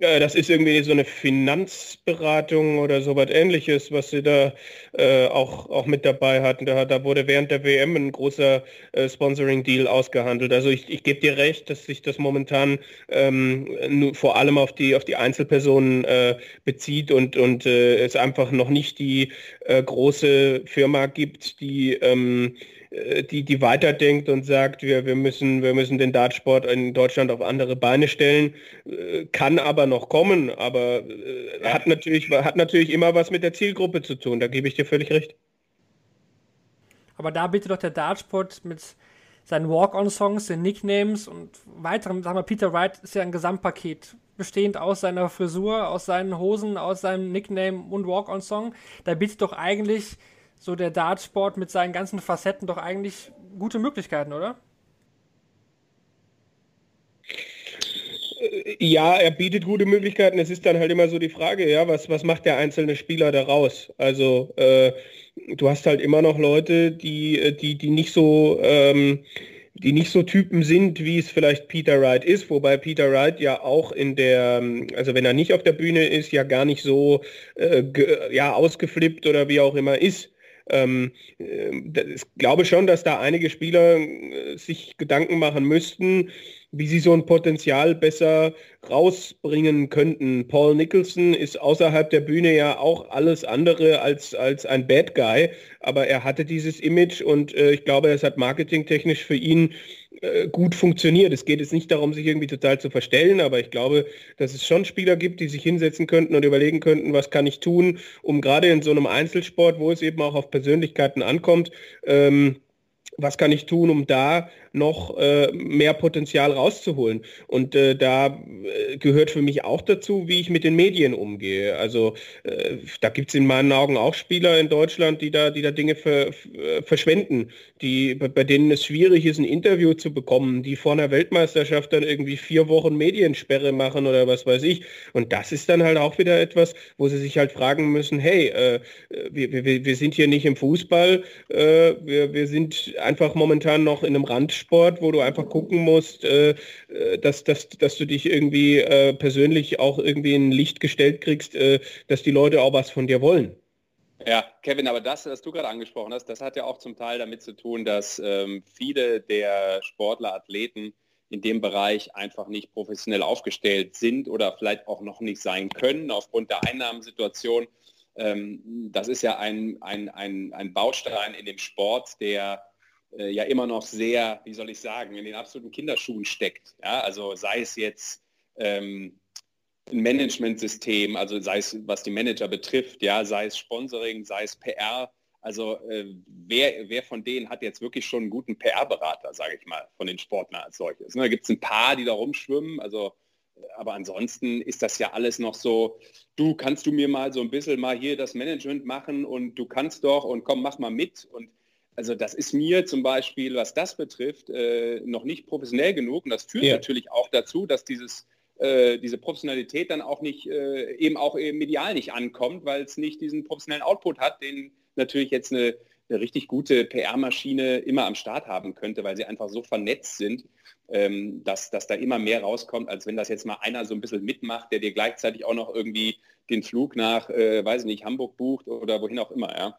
äh, das ist irgendwie so eine Finanzberatung oder so was ähnliches, was sie da äh, auch, auch mit dabei hatten. Da, da wurde während der WM ein großer äh, Sponsoring-Deal ausgehandelt. Also ich, ich gebe dir recht, dass sich das momentan ähm, vor allem auf die, auf die Einzelpersonen äh, bezieht und, und äh, es einfach noch nicht die äh, große Firma gibt, die ähm, äh, die, die weiterdenkt und sagt, wir, wir, müssen, wir müssen den Dartsport in Deutschland auf andere Beine stellen, äh, kann aber noch kommen, aber äh, hat, natürlich, hat natürlich immer was mit der Zielgruppe zu tun, da gebe ich dir völlig recht. Aber da bietet doch der Dartsport mit seinen Walk-on-Songs, den Nicknames und weiteren, sagen wir, Peter Wright ist ja ein Gesamtpaket, bestehend aus seiner Frisur, aus seinen Hosen, aus seinem Nickname und Walk-on-Song. Da bietet doch eigentlich so der Dartsport mit seinen ganzen Facetten doch eigentlich gute Möglichkeiten, oder? Ja, er bietet gute Möglichkeiten. Es ist dann halt immer so die Frage, ja, was, was macht der einzelne Spieler daraus? Also äh, du hast halt immer noch Leute, die, äh, die, die nicht so ähm, die nicht so Typen sind, wie es vielleicht Peter Wright ist, wobei Peter Wright ja auch in der, also wenn er nicht auf der Bühne ist, ja gar nicht so äh, ja, ausgeflippt oder wie auch immer ist. Ähm, äh, ich glaube schon, dass da einige Spieler äh, sich Gedanken machen müssten, wie sie so ein Potenzial besser rausbringen könnten. Paul Nicholson ist außerhalb der Bühne ja auch alles andere als, als ein Bad Guy, aber er hatte dieses Image und äh, ich glaube, es hat marketingtechnisch für ihn äh, gut funktioniert. Es geht jetzt nicht darum, sich irgendwie total zu verstellen, aber ich glaube, dass es schon Spieler gibt, die sich hinsetzen könnten und überlegen könnten, was kann ich tun, um gerade in so einem Einzelsport, wo es eben auch auf Persönlichkeiten ankommt, ähm, was kann ich tun, um da noch äh, mehr Potenzial rauszuholen. Und äh, da äh, gehört für mich auch dazu, wie ich mit den Medien umgehe. Also äh, da gibt es in meinen Augen auch Spieler in Deutschland, die da, die da Dinge ver, verschwenden, die, bei denen es schwierig ist, ein Interview zu bekommen, die vor einer Weltmeisterschaft dann irgendwie vier Wochen Mediensperre machen oder was weiß ich. Und das ist dann halt auch wieder etwas, wo sie sich halt fragen müssen, hey, äh, wir, wir, wir sind hier nicht im Fußball, äh, wir, wir sind einfach momentan noch in einem Randspiel Sport, wo du einfach gucken musst, äh, äh, dass, dass, dass du dich irgendwie äh, persönlich auch irgendwie in Licht gestellt kriegst, äh, dass die Leute auch was von dir wollen. Ja, Kevin, aber das, was du gerade angesprochen hast, das hat ja auch zum Teil damit zu tun, dass ähm, viele der Sportler, Athleten in dem Bereich einfach nicht professionell aufgestellt sind oder vielleicht auch noch nicht sein können aufgrund der Einnahmensituation. Ähm, das ist ja ein, ein, ein, ein Baustein in dem Sport, der äh, ja immer noch sehr, wie soll ich sagen, in den absoluten Kinderschuhen steckt. Ja? Also sei es jetzt ähm, ein Managementsystem, also sei es was die Manager betrifft, ja, sei es Sponsoring, sei es PR, also äh, wer, wer von denen hat jetzt wirklich schon einen guten PR-Berater, sage ich mal, von den Sportlern als solches? Ne, da gibt es ein paar, die da rumschwimmen, also äh, aber ansonsten ist das ja alles noch so, du kannst du mir mal so ein bisschen mal hier das Management machen und du kannst doch und komm, mach mal mit. Und also das ist mir zum Beispiel, was das betrifft, äh, noch nicht professionell genug. Und das führt ja. natürlich auch dazu, dass dieses, äh, diese Professionalität dann auch nicht, äh, eben auch medial nicht ankommt, weil es nicht diesen professionellen Output hat, den natürlich jetzt eine, eine richtig gute PR-Maschine immer am Start haben könnte, weil sie einfach so vernetzt sind, ähm, dass, dass da immer mehr rauskommt, als wenn das jetzt mal einer so ein bisschen mitmacht, der dir gleichzeitig auch noch irgendwie den Flug nach, äh, weiß nicht, Hamburg bucht oder wohin auch immer, ja.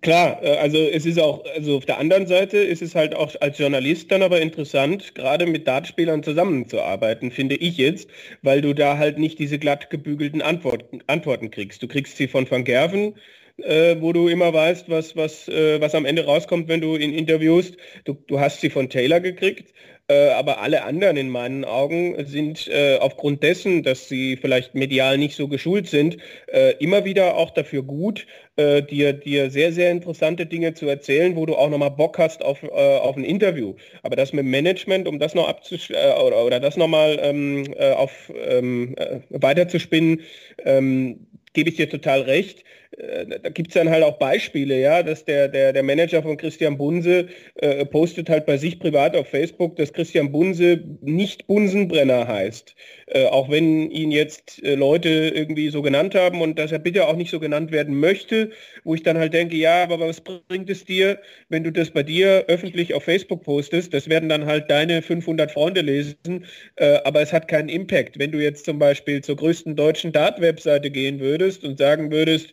Klar, äh, also es ist auch, also auf der anderen Seite ist es halt auch als Journalist dann aber interessant, gerade mit Dartspielern zusammenzuarbeiten, finde ich jetzt, weil du da halt nicht diese glatt gebügelten Antworten, Antworten kriegst. Du kriegst sie von Van Gerven, äh, wo du immer weißt, was, was, äh, was am Ende rauskommt, wenn du ihn interviewst. Du, du hast sie von Taylor gekriegt, äh, aber alle anderen in meinen Augen sind äh, aufgrund dessen, dass sie vielleicht medial nicht so geschult sind, äh, immer wieder auch dafür gut, äh, dir, dir sehr, sehr interessante Dinge zu erzählen, wo du auch nochmal Bock hast auf, auf ein Interview. Aber das mit Management, um das noch abzusch oder, oder das nochmal ähm, auf ähm, weiterzuspinnen, ähm, gebe ich dir total recht. Äh, da gibt es dann halt auch Beispiele, ja, dass der, der, der Manager von Christian Bunse äh, postet halt bei sich privat auf Facebook, dass Christian Bunse nicht Bunsenbrenner heißt. Äh, auch wenn ihn jetzt äh, Leute irgendwie so genannt haben und dass er bitte auch nicht so genannt werden möchte, wo ich dann halt denke, ja, aber was bringt es dir, wenn du das bei dir öffentlich auf Facebook postest? Das werden dann halt deine 500 Freunde lesen, äh, aber es hat keinen Impact. Wenn du jetzt zum Beispiel zur größten deutschen Dart-Webseite gehen würdest und sagen würdest,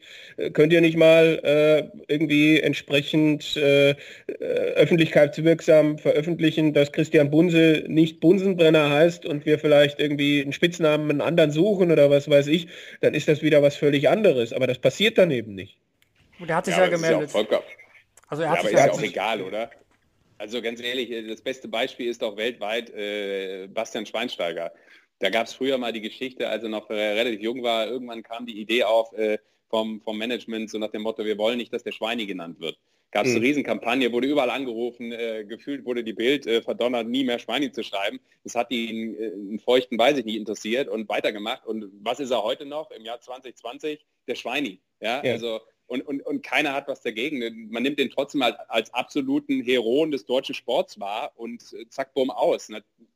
könnt ihr nicht mal äh, irgendwie entsprechend äh, äh, öffentlichkeitswirksam veröffentlichen, dass Christian Bunse nicht Bunsenbrenner heißt und wir vielleicht irgendwie einen Spitznamen einen anderen suchen oder was weiß ich, dann ist das wieder was völlig anderes. Aber das passiert dann eben nicht. Und er hat sich ja, ja gemeldet. Ja also er hat ja, sich aber ist ja auch egal, oder? Also ganz ehrlich, das beste Beispiel ist auch weltweit äh, Bastian Schweinsteiger. Da gab es früher mal die Geschichte, als er noch relativ jung war, irgendwann kam die Idee auf, äh, vom, vom Management, so nach dem Motto, wir wollen nicht, dass der Schweini genannt wird. Gab es mhm. eine Riesenkampagne, wurde überall angerufen, äh, gefühlt wurde die Bild äh, verdonnert, nie mehr Schweini zu schreiben. Das hat ihn äh, in Feuchten, weiß ich nicht, interessiert und weitergemacht. Und was ist er heute noch im Jahr 2020? Der Schweini. Ja, ja. also und, und, und keiner hat was dagegen. Man nimmt den trotzdem als, als absoluten Heroen des deutschen Sports wahr und äh, zack, bumm, aus.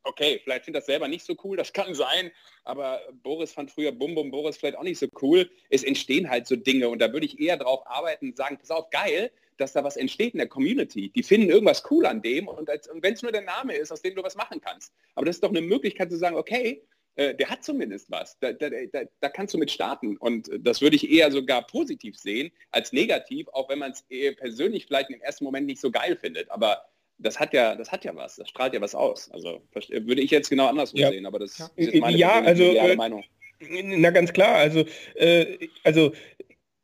Okay, vielleicht findet das selber nicht so cool, das kann sein, aber Boris fand früher Bum Bum Boris vielleicht auch nicht so cool. Es entstehen halt so Dinge und da würde ich eher drauf arbeiten und sagen, pass auf, geil, dass da was entsteht in der Community. Die finden irgendwas cool an dem und, und wenn es nur der Name ist, aus dem du was machen kannst. Aber das ist doch eine Möglichkeit zu sagen, okay, äh, der hat zumindest was. Da, da, da, da, kannst du mit starten. Und das würde ich eher sogar positiv sehen als negativ, auch wenn man es persönlich vielleicht im ersten Moment nicht so geil findet. Aber das hat ja, das hat ja was, das strahlt ja was aus. Also würde ich jetzt genau andersrum ja. sehen, aber das ja. ist meine ja, also, äh, Meinung. Na ganz klar, also, äh, also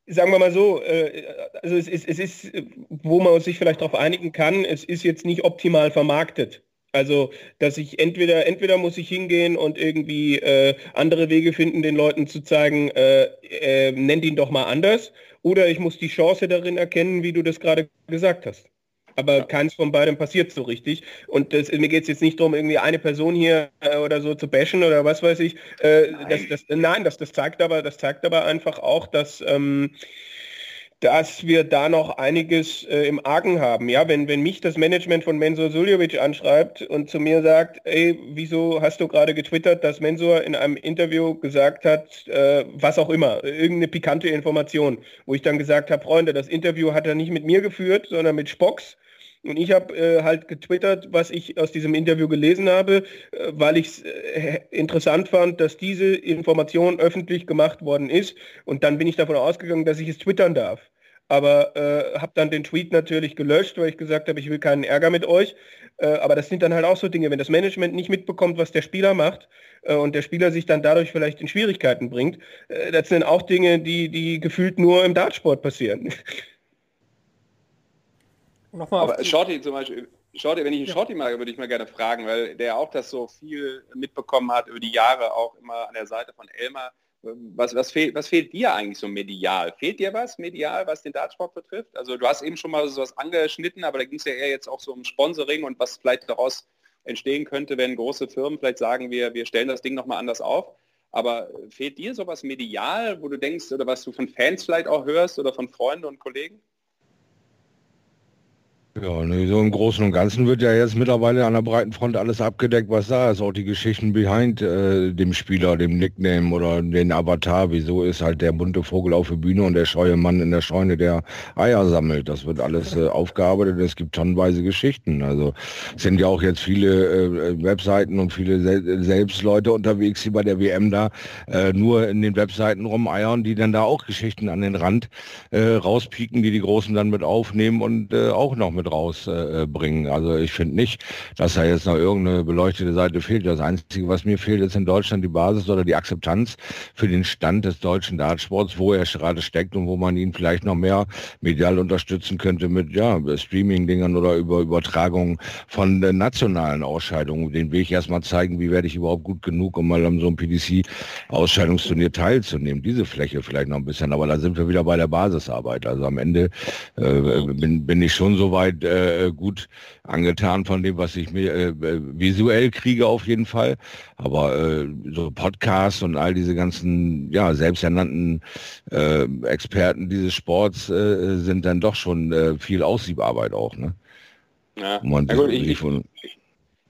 sagen wir mal so, äh, also es ist, es ist, wo man sich vielleicht darauf einigen kann, es ist jetzt nicht optimal vermarktet. Also, dass ich entweder, entweder muss ich hingehen und irgendwie äh, andere Wege finden, den Leuten zu zeigen, äh, äh, nennt ihn doch mal anders, oder ich muss die Chance darin erkennen, wie du das gerade gesagt hast. Aber ja. keins von beiden passiert so richtig. Und das, mir geht es jetzt nicht darum, irgendwie eine Person hier äh, oder so zu bashen oder was weiß ich. Äh, nein, das, das, nein das, das zeigt aber, das zeigt aber einfach auch, dass ähm, dass wir da noch einiges äh, im Argen haben. Ja, wenn, wenn mich das Management von Mensur Suljovic anschreibt und zu mir sagt, ey, wieso hast du gerade getwittert, dass Mensur in einem Interview gesagt hat, äh, was auch immer, irgendeine pikante Information, wo ich dann gesagt habe, Freunde, das Interview hat er nicht mit mir geführt, sondern mit Spocks. Und ich habe äh, halt getwittert, was ich aus diesem Interview gelesen habe, äh, weil ich es äh, interessant fand, dass diese Information öffentlich gemacht worden ist. Und dann bin ich davon ausgegangen, dass ich es twittern darf. Aber äh, habe dann den Tweet natürlich gelöscht, weil ich gesagt habe, ich will keinen Ärger mit euch. Äh, aber das sind dann halt auch so Dinge, wenn das Management nicht mitbekommt, was der Spieler macht äh, und der Spieler sich dann dadurch vielleicht in Schwierigkeiten bringt, äh, das sind auch Dinge, die, die gefühlt nur im Dartsport passieren. Nochmal aber Shorty zum Beispiel, Shorty, wenn ich einen ja. Shorty mag, würde ich mal gerne fragen, weil der auch das so viel mitbekommen hat über die Jahre, auch immer an der Seite von Elmar. Was, was, fehlt, was fehlt dir eigentlich so medial? Fehlt dir was medial, was den Dartsport betrifft? Also du hast eben schon mal so was angeschnitten, aber da ging es ja eher jetzt auch so um Sponsoring und was vielleicht daraus entstehen könnte, wenn große Firmen vielleicht sagen, wir, wir stellen das Ding nochmal anders auf. Aber fehlt dir sowas medial, wo du denkst, oder was du von Fans vielleicht auch hörst oder von Freunden und Kollegen? Ja, nee, so im Großen und Ganzen wird ja jetzt mittlerweile an der breiten Front alles abgedeckt, was da ist. Auch die Geschichten behind äh, dem Spieler, dem Nickname oder den Avatar. Wieso ist halt der bunte Vogel auf der Bühne und der scheue Mann in der Scheune, der Eier sammelt. Das wird alles äh, aufgearbeitet. Es gibt tonnenweise Geschichten. Also sind ja auch jetzt viele äh, Webseiten und viele Sel Selbstleute unterwegs, die bei der WM da äh, nur in den Webseiten rumeiern, die dann da auch Geschichten an den Rand äh, rauspieken, die die Großen dann mit aufnehmen und äh, auch noch mit mit rausbringen. Äh, also ich finde nicht, dass da jetzt noch irgendeine beleuchtete Seite fehlt. Das Einzige, was mir fehlt, ist in Deutschland die Basis oder die Akzeptanz für den Stand des deutschen Dartsports, wo er gerade steckt und wo man ihn vielleicht noch mehr medial unterstützen könnte mit ja, Streaming-Dingern oder über Übertragungen von nationalen Ausscheidungen. Den Weg erstmal zeigen, wie werde ich überhaupt gut genug, um mal an so einem PDC-Ausscheidungsturnier teilzunehmen. Diese Fläche vielleicht noch ein bisschen, aber da sind wir wieder bei der Basisarbeit. Also am Ende äh, bin, bin ich schon so weit, soweit äh, gut angetan von dem, was ich mir äh, visuell kriege auf jeden Fall. Aber äh, so Podcasts und all diese ganzen ja selbsternannten äh, Experten dieses Sports äh, sind dann doch schon äh, viel Aussiebarbeit auch, ne? Ja, Man ja gut, ich, ich,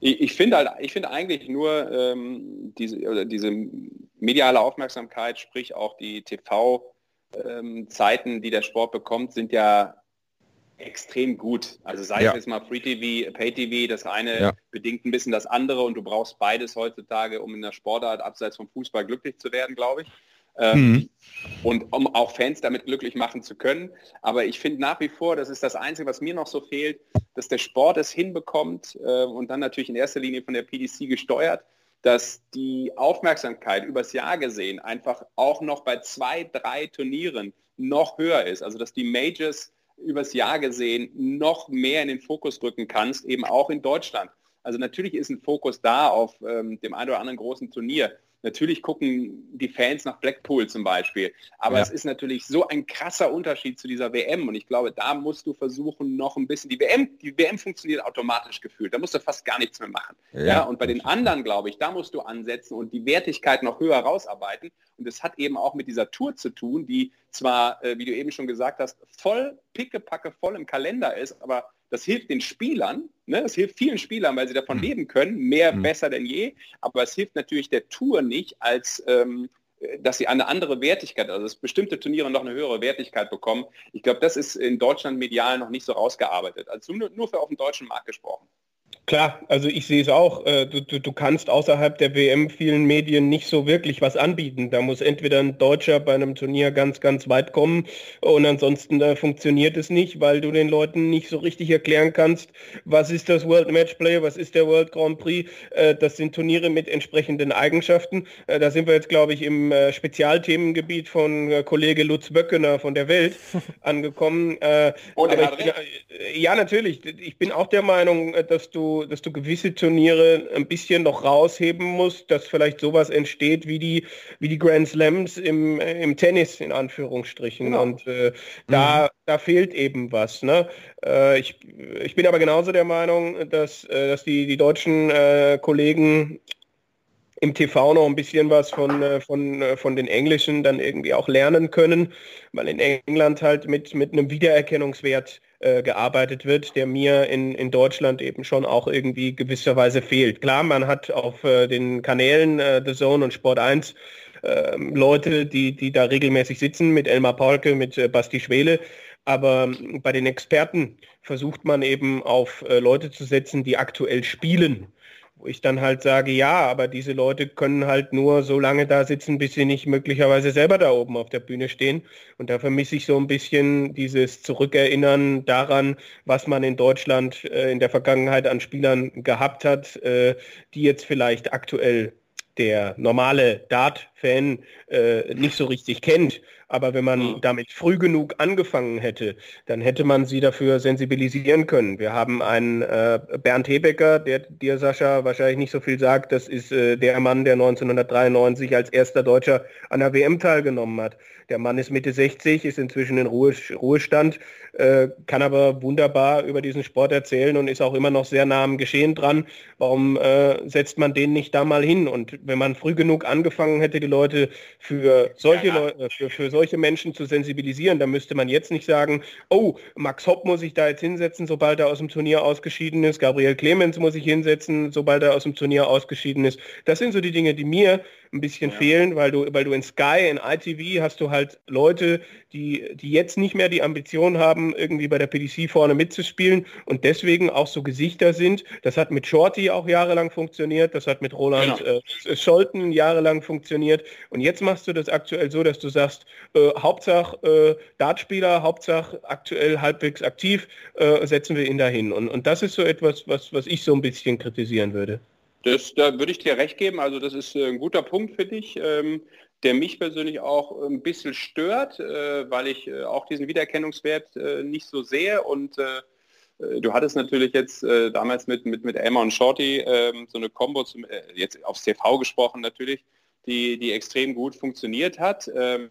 ich, ich finde halt, ich finde eigentlich nur ähm, diese, oder diese mediale Aufmerksamkeit, sprich auch die TV-Zeiten, ähm, die der Sport bekommt, sind ja extrem gut. Also sei ja. es jetzt mal Free TV, Pay TV, das eine ja. bedingt ein bisschen das andere und du brauchst beides heutzutage, um in der Sportart abseits vom Fußball glücklich zu werden, glaube ich. Ähm, mhm. Und um auch Fans damit glücklich machen zu können. Aber ich finde nach wie vor, das ist das Einzige, was mir noch so fehlt, dass der Sport es hinbekommt äh, und dann natürlich in erster Linie von der PDC gesteuert, dass die Aufmerksamkeit übers Jahr gesehen einfach auch noch bei zwei, drei Turnieren noch höher ist. Also dass die Majors übers Jahr gesehen noch mehr in den Fokus rücken kannst, eben auch in Deutschland. Also natürlich ist ein Fokus da auf ähm, dem einen oder anderen großen Turnier. Natürlich gucken die Fans nach Blackpool zum Beispiel. Aber ja. es ist natürlich so ein krasser Unterschied zu dieser WM. Und ich glaube, da musst du versuchen, noch ein bisschen. Die WM, die WM funktioniert automatisch gefühlt. Da musst du fast gar nichts mehr machen. Ja. ja und bei den anderen, glaube ich, da musst du ansetzen und die Wertigkeit noch höher rausarbeiten. Und es hat eben auch mit dieser Tour zu tun, die zwar, äh, wie du eben schon gesagt hast, voll pickepacke voll im Kalender ist, aber das hilft den Spielern, ne? es hilft vielen Spielern, weil sie davon mhm. leben können, mehr mhm. besser denn je, aber es hilft natürlich der Tour nicht, als ähm, dass sie eine andere Wertigkeit, also dass bestimmte Turniere noch eine höhere Wertigkeit bekommen. Ich glaube, das ist in Deutschland medial noch nicht so rausgearbeitet. Also nur, nur für auf dem deutschen Markt gesprochen. Klar, also ich sehe es auch. Äh, du, du, du, kannst außerhalb der WM vielen Medien nicht so wirklich was anbieten. Da muss entweder ein Deutscher bei einem Turnier ganz, ganz weit kommen und ansonsten äh, funktioniert es nicht, weil du den Leuten nicht so richtig erklären kannst, was ist das World Matchplay, was ist der World Grand Prix. Äh, das sind Turniere mit entsprechenden Eigenschaften. Äh, da sind wir jetzt, glaube ich, im äh, Spezialthemengebiet von äh, Kollege Lutz Böckener von der Welt angekommen. oh, ich, ja, natürlich. Ich bin auch der Meinung, dass du dass du gewisse Turniere ein bisschen noch rausheben musst, dass vielleicht sowas entsteht wie die, wie die Grand Slams im, im Tennis in Anführungsstrichen. Genau. Und äh, da, mhm. da fehlt eben was. Ne? Äh, ich, ich bin aber genauso der Meinung, dass, äh, dass die, die deutschen äh, Kollegen im TV noch ein bisschen was von, äh, von, äh, von den Englischen dann irgendwie auch lernen können, weil in England halt mit, mit einem Wiedererkennungswert äh, gearbeitet wird, der mir in, in Deutschland eben schon auch irgendwie gewisserweise fehlt. Klar, man hat auf äh, den Kanälen äh, The Zone und Sport 1 ähm, Leute, die, die da regelmäßig sitzen, mit Elmar Paulke, mit äh, Basti Schwele, aber ähm, bei den Experten versucht man eben auf Leute zu setzen, die aktuell spielen Ich dann halt sage, ja, aber diese Leute können halt nur so lange da sitzen, bis sie nicht möglicherweise selber da oben auf der Bühne stehen. Und da vermisse ich so ein bisschen dieses Zurückerinnern daran, was man in Deutschland äh, in der Vergangenheit an Spielern gehabt hat, äh, die jetzt vielleicht aktuell der normale Dart-Fan äh, nicht so richtig kennt. Aber wenn man mhm. damit früh genug angefangen hätte, dann hätte man sie dafür sensibilisieren können. Wir haben einen äh, Bernd Hebecker, der dir, Sascha, wahrscheinlich nicht so viel sagt. Das ist äh, der Mann, der 1993 als erster Deutscher an der WM teilgenommen hat. Der Mann ist Mitte 60, ist inzwischen in Ruhe, Ruhestand, äh, kann aber wunderbar über diesen Sport erzählen und ist auch immer noch sehr nah am Geschehen dran. Warum äh, setzt man den nicht da mal hin? Und wenn man früh genug angefangen hätte, die Leute für solche ja, Leute, für, für solche Menschen zu sensibilisieren, dann müsste man jetzt nicht sagen, oh, Max Hopp muss sich da jetzt hinsetzen, sobald er aus dem Turnier ausgeschieden ist, Gabriel Clemens muss sich hinsetzen, sobald er aus dem Turnier ausgeschieden ist. Das sind so die Dinge, die mir ein bisschen ja. fehlen, weil du, weil du in Sky, in ITV hast du halt Leute, die, die jetzt nicht mehr die Ambition haben, irgendwie bei der PDC vorne mitzuspielen und deswegen auch so Gesichter sind. Das hat mit Shorty auch jahrelang funktioniert, das hat mit Roland genau. äh, Scholten jahrelang funktioniert und jetzt machst du das aktuell so, dass du sagst, äh, Hauptsache äh, Dartspieler, Hauptsache aktuell halbwegs aktiv, äh, setzen wir ihn dahin. Und, und das ist so etwas, was, was ich so ein bisschen kritisieren würde. Das, da würde ich dir recht geben. Also das ist äh, ein guter Punkt für dich, ähm, der mich persönlich auch ein bisschen stört, äh, weil ich äh, auch diesen Wiedererkennungswert äh, nicht so sehe. Und äh, äh, du hattest natürlich jetzt damals mit, mit, mit Elmer und Shorty ähm, so eine Combo, zum, jetzt aufs TV gesprochen natürlich, die, die extrem gut funktioniert hat, ähm,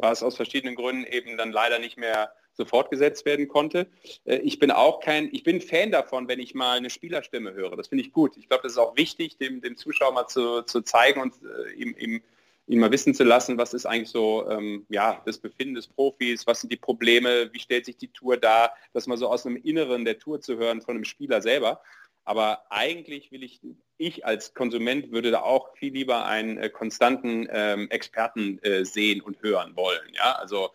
was aus verschiedenen Gründen eben dann leider nicht mehr so fortgesetzt werden konnte. Äh, ich bin auch kein, ich bin Fan davon, wenn ich mal eine Spielerstimme höre. Das finde ich gut. Ich glaube, das ist auch wichtig, dem, dem Zuschauer mal zu, zu zeigen und äh, ihm, ihm, ihm mal wissen zu lassen, was ist eigentlich so ähm, ja, das Befinden des Profis, was sind die Probleme, wie stellt sich die Tour dar, das mal so aus dem Inneren der Tour zu hören von einem Spieler selber. Aber eigentlich will ich, ich als Konsument würde da auch viel lieber einen äh, konstanten ähm, Experten äh, sehen und hören wollen. Ja, also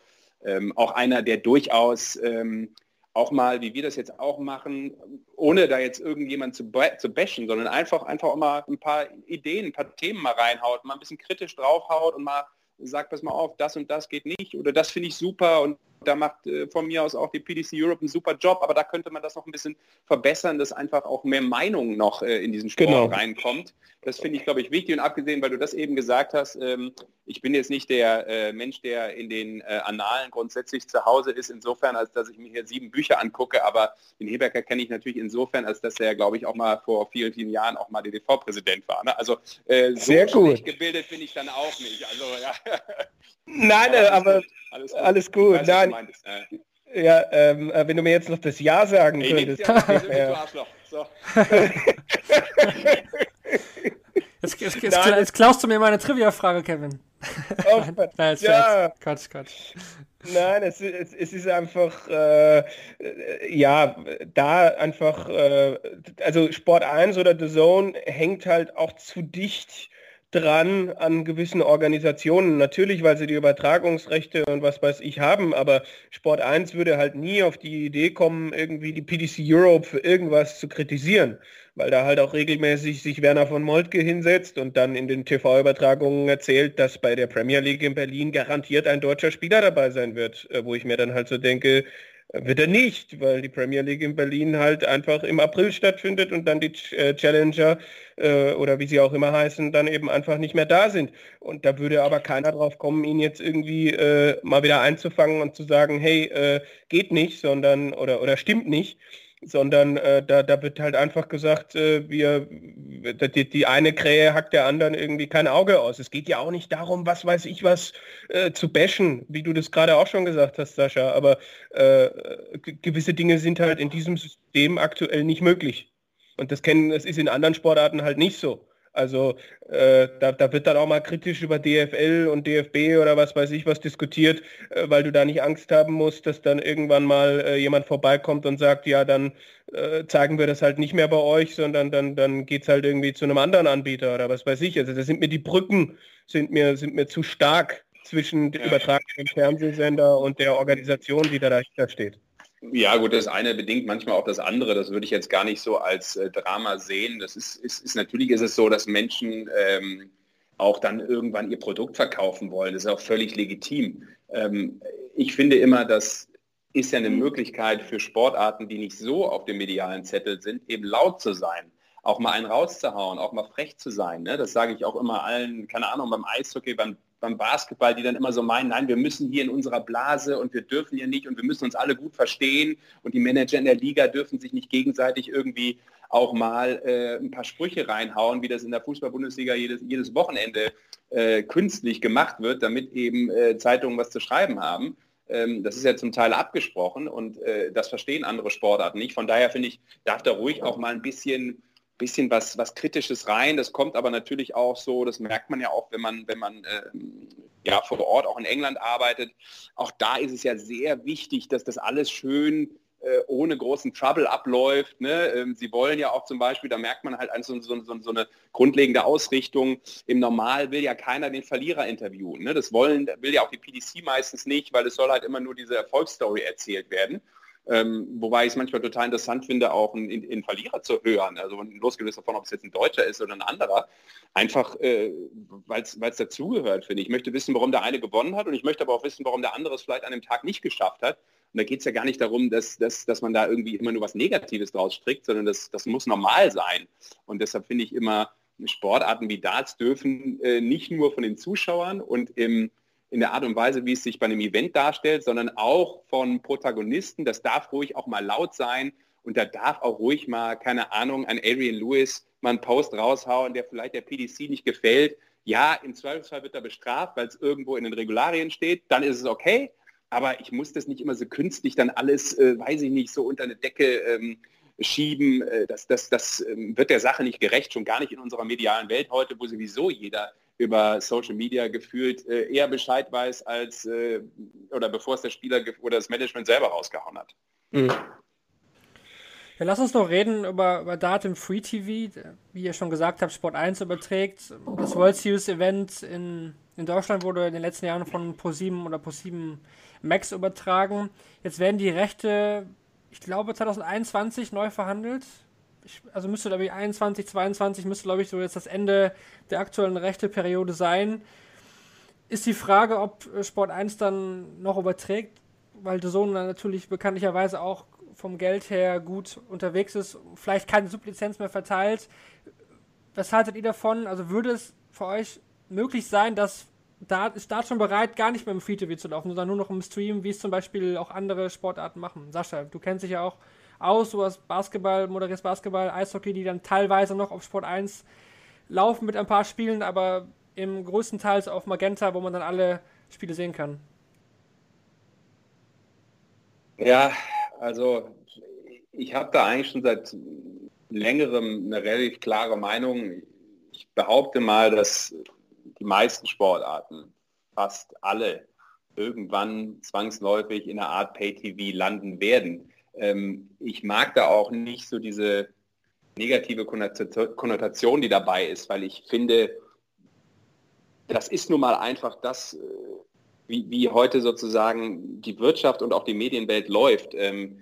ähm, auch einer, der durchaus ähm, auch mal, wie wir das jetzt auch machen, ohne da jetzt irgendjemand zu, zu bashen, sondern einfach, einfach auch mal ein paar Ideen, ein paar Themen mal reinhaut, mal ein bisschen kritisch draufhaut und mal sagt, pass mal auf, das und das geht nicht oder das finde ich super und da macht äh, von mir aus auch die PDC Europe einen super Job, aber da könnte man das noch ein bisschen verbessern, dass einfach auch mehr Meinung noch äh, in diesen Sport genau. reinkommt. Das finde ich, glaube ich, wichtig und abgesehen, weil du das eben gesagt hast, ähm, ich bin jetzt nicht der äh, Mensch, der in den äh, Annalen grundsätzlich zu Hause ist, insofern, als dass ich mir hier sieben Bücher angucke, aber den Heberker kenne ich natürlich insofern, als dass er, glaube ich, auch mal vor vielen, vielen Jahren auch mal DDV-Präsident war. Ne? Also äh, so Sehr gut. gebildet bin ich dann auch nicht. Also, ja. Nein, aber, aber alles gut. Alles gut. Weiß, Nein. Ja, ähm, äh, wenn du mir jetzt noch das Ja sagen Ey, könntest. Ja, so. jetzt, jetzt, jetzt, jetzt, klaust du mir meine Trivia-Frage, Kevin. Oh, Nein, ja. Quatsch, Quatsch. Nein, es, es, es ist einfach, äh, ja, da einfach, äh, also Sport 1 oder The Zone hängt halt auch zu dicht dran an gewissen Organisationen. Natürlich, weil sie die Übertragungsrechte und was weiß ich haben, aber Sport 1 würde halt nie auf die Idee kommen, irgendwie die PDC Europe für irgendwas zu kritisieren, weil da halt auch regelmäßig sich Werner von Moltke hinsetzt und dann in den TV-Übertragungen erzählt, dass bei der Premier League in Berlin garantiert ein deutscher Spieler dabei sein wird, äh, wo ich mir dann halt so denke, wird er nicht, weil die Premier League in Berlin halt einfach im April stattfindet und dann die äh, Challenger äh, oder wie sie auch immer heißen, dann eben einfach nicht mehr da sind. Und da würde aber keiner drauf kommen, ihn jetzt irgendwie äh, mal wieder einzufangen und zu sagen, hey, äh, geht nicht, sondern oder, oder stimmt nicht sondern äh, da, da wird halt einfach gesagt, äh, wir, die, die, eine Krähe hackt der anderen irgendwie kein Auge aus. Es geht ja auch nicht darum, was weiß ich was äh, zu bashen, wie du das gerade auch schon gesagt hast, Sascha, aber äh, gewisse Dinge sind halt in diesem System aktuell nicht möglich. Und das kennen, das ist in anderen Sportarten halt nicht so. Also äh, da, da, wird dann auch mal kritisch über DFL und DFB oder was weiß ich was diskutiert, äh, weil du da nicht Angst haben musst, dass dann irgendwann mal äh, jemand vorbeikommt und sagt, ja, dann äh, zeigen wir das halt nicht mehr bei euch, sondern dann, dann geht es halt irgendwie zu einem anderen Anbieter oder was weiß ich. Also da sind mir die Brücken, sind mir, sind mir zu stark zwischen dem übertragenen Fernsehsender und der Organisation, die da dahinter steht. Ja gut, das eine bedingt manchmal auch das andere. Das würde ich jetzt gar nicht so als äh, Drama sehen. Das ist, ist, ist, natürlich ist es so, dass Menschen ähm, auch dann irgendwann ihr Produkt verkaufen wollen. Das ist auch völlig legitim. Ähm, ich finde immer, das ist ja eine Möglichkeit für Sportarten, die nicht so auf dem medialen Zettel sind, eben laut zu sein auch mal einen rauszuhauen, auch mal frech zu sein. Ne? Das sage ich auch immer allen, keine Ahnung, beim Eishockey, beim, beim Basketball, die dann immer so meinen, nein, wir müssen hier in unserer Blase und wir dürfen hier nicht und wir müssen uns alle gut verstehen und die Manager in der Liga dürfen sich nicht gegenseitig irgendwie auch mal äh, ein paar Sprüche reinhauen, wie das in der Fußball-Bundesliga jedes, jedes Wochenende äh, künstlich gemacht wird, damit eben äh, Zeitungen was zu schreiben haben. Ähm, das ist ja zum Teil abgesprochen und äh, das verstehen andere Sportarten nicht. Von daher finde ich, darf da ruhig auch mal ein bisschen bisschen was, was Kritisches rein. Das kommt aber natürlich auch so, das merkt man ja auch, wenn man, wenn man ähm, ja vor Ort auch in England arbeitet. Auch da ist es ja sehr wichtig, dass das alles schön äh, ohne großen Trouble abläuft. Ne? Ähm, sie wollen ja auch zum Beispiel, da merkt man halt so, so, so, so, eine grundlegende Ausrichtung. Im Normal will ja keiner den Verlierer interviewen. Ne? Das wollen, will ja auch die PDC meistens nicht, weil es soll halt immer nur diese Erfolgsstory erzählt werden. Ähm, wobei ich es manchmal total interessant finde, auch einen, einen, Verlierer zu hören. Also losgelöst davon, ob es jetzt ein Deutscher ist oder ein anderer. Einfach, äh, weil es dazugehört, finde ich. Ich möchte wissen, warum der eine gewonnen hat und ich möchte aber auch wissen, warum der andere es vielleicht an dem Tag nicht geschafft hat. Und da geht es ja gar nicht darum, dass, dass, dass man da irgendwie immer nur was Negatives draus strickt, sondern das, das muss normal sein. Und deshalb finde ich immer, Sportarten wie Darts dürfen äh, nicht nur von den Zuschauern und im in der Art und Weise, wie es sich bei einem Event darstellt, sondern auch von Protagonisten. Das darf ruhig auch mal laut sein und da darf auch ruhig mal, keine Ahnung, ein Adrian Lewis mal einen Post raushauen, der vielleicht der PDC nicht gefällt. Ja, im Zweifelsfall wird er bestraft, weil es irgendwo in den Regularien steht, dann ist es okay. Aber ich muss das nicht immer so künstlich dann alles, äh, weiß ich nicht, so unter eine Decke ähm, schieben. Äh, das das, das ähm, wird der Sache nicht gerecht, schon gar nicht in unserer medialen Welt heute, wo sowieso jeder über Social Media gefühlt äh, eher Bescheid weiß, als äh, oder bevor es der Spieler oder das Management selber rausgehauen hat. Mhm. Ja, lass uns noch reden über, über Dart im Free TV. Wie ihr schon gesagt habt, Sport 1 überträgt. Das World Series Event in, in Deutschland wurde in den letzten Jahren von Pro7 oder Pro7 Max übertragen. Jetzt werden die Rechte, ich glaube, 2021 neu verhandelt also müsste, glaube ich, 21, 22 müsste, glaube ich, so jetzt das Ende der aktuellen Rechteperiode sein. Ist die Frage, ob äh, Sport 1 dann noch überträgt, weil der Sohn natürlich bekanntlicherweise auch vom Geld her gut unterwegs ist, vielleicht keine Sublizenz mehr verteilt. Was haltet ihr davon? Also würde es für euch möglich sein, dass da ist da schon bereit, gar nicht mehr im Free TV zu laufen, sondern nur noch im Stream, wie es zum Beispiel auch andere Sportarten machen? Sascha, du kennst dich ja auch aus. Du hast Basketball, moderierst Basketball, Eishockey, die dann teilweise noch auf Sport 1 laufen mit ein paar Spielen, aber im größten Teil auf Magenta, wo man dann alle Spiele sehen kann. Ja, also ich habe da eigentlich schon seit längerem eine relativ klare Meinung. Ich behaupte mal, dass die meisten Sportarten, fast alle, irgendwann zwangsläufig in einer Art Pay-TV landen werden. Ähm, ich mag da auch nicht so diese negative Konnotation, die dabei ist, weil ich finde, das ist nun mal einfach das, äh, wie, wie heute sozusagen die Wirtschaft und auch die Medienwelt läuft. Ähm,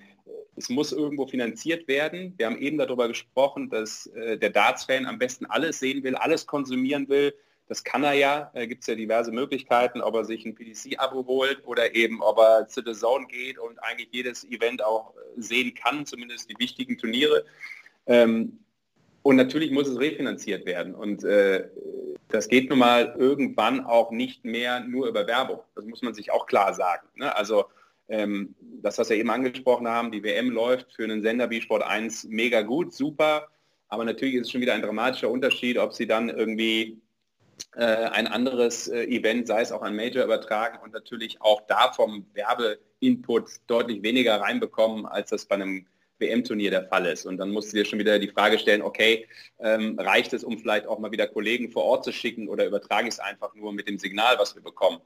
es muss irgendwo finanziert werden. Wir haben eben darüber gesprochen, dass äh, der Darts-Fan am besten alles sehen will, alles konsumieren will. Das kann er ja, da gibt es ja diverse Möglichkeiten, ob er sich ein PDC-Abo holt oder eben ob er zu The Zone geht und eigentlich jedes Event auch äh, sehen kann, zumindest die wichtigen Turniere. Ähm, und natürlich muss es refinanziert werden. Und äh, das geht nun mal irgendwann auch nicht mehr nur über Werbung. Das muss man sich auch klar sagen. Ne? Also ähm, das, was wir eben angesprochen haben, die WM läuft für einen Sender wie Sport 1 mega gut, super. Aber natürlich ist es schon wieder ein dramatischer Unterschied, ob sie dann irgendwie äh, ein anderes äh, Event, sei es auch ein Major übertragen und natürlich auch da vom Werbeinput deutlich weniger reinbekommen, als das bei einem WM-Turnier der Fall ist. Und dann musst du dir schon wieder die Frage stellen, okay, ähm, reicht es, um vielleicht auch mal wieder Kollegen vor Ort zu schicken oder übertrage ich es einfach nur mit dem Signal, was wir bekommen?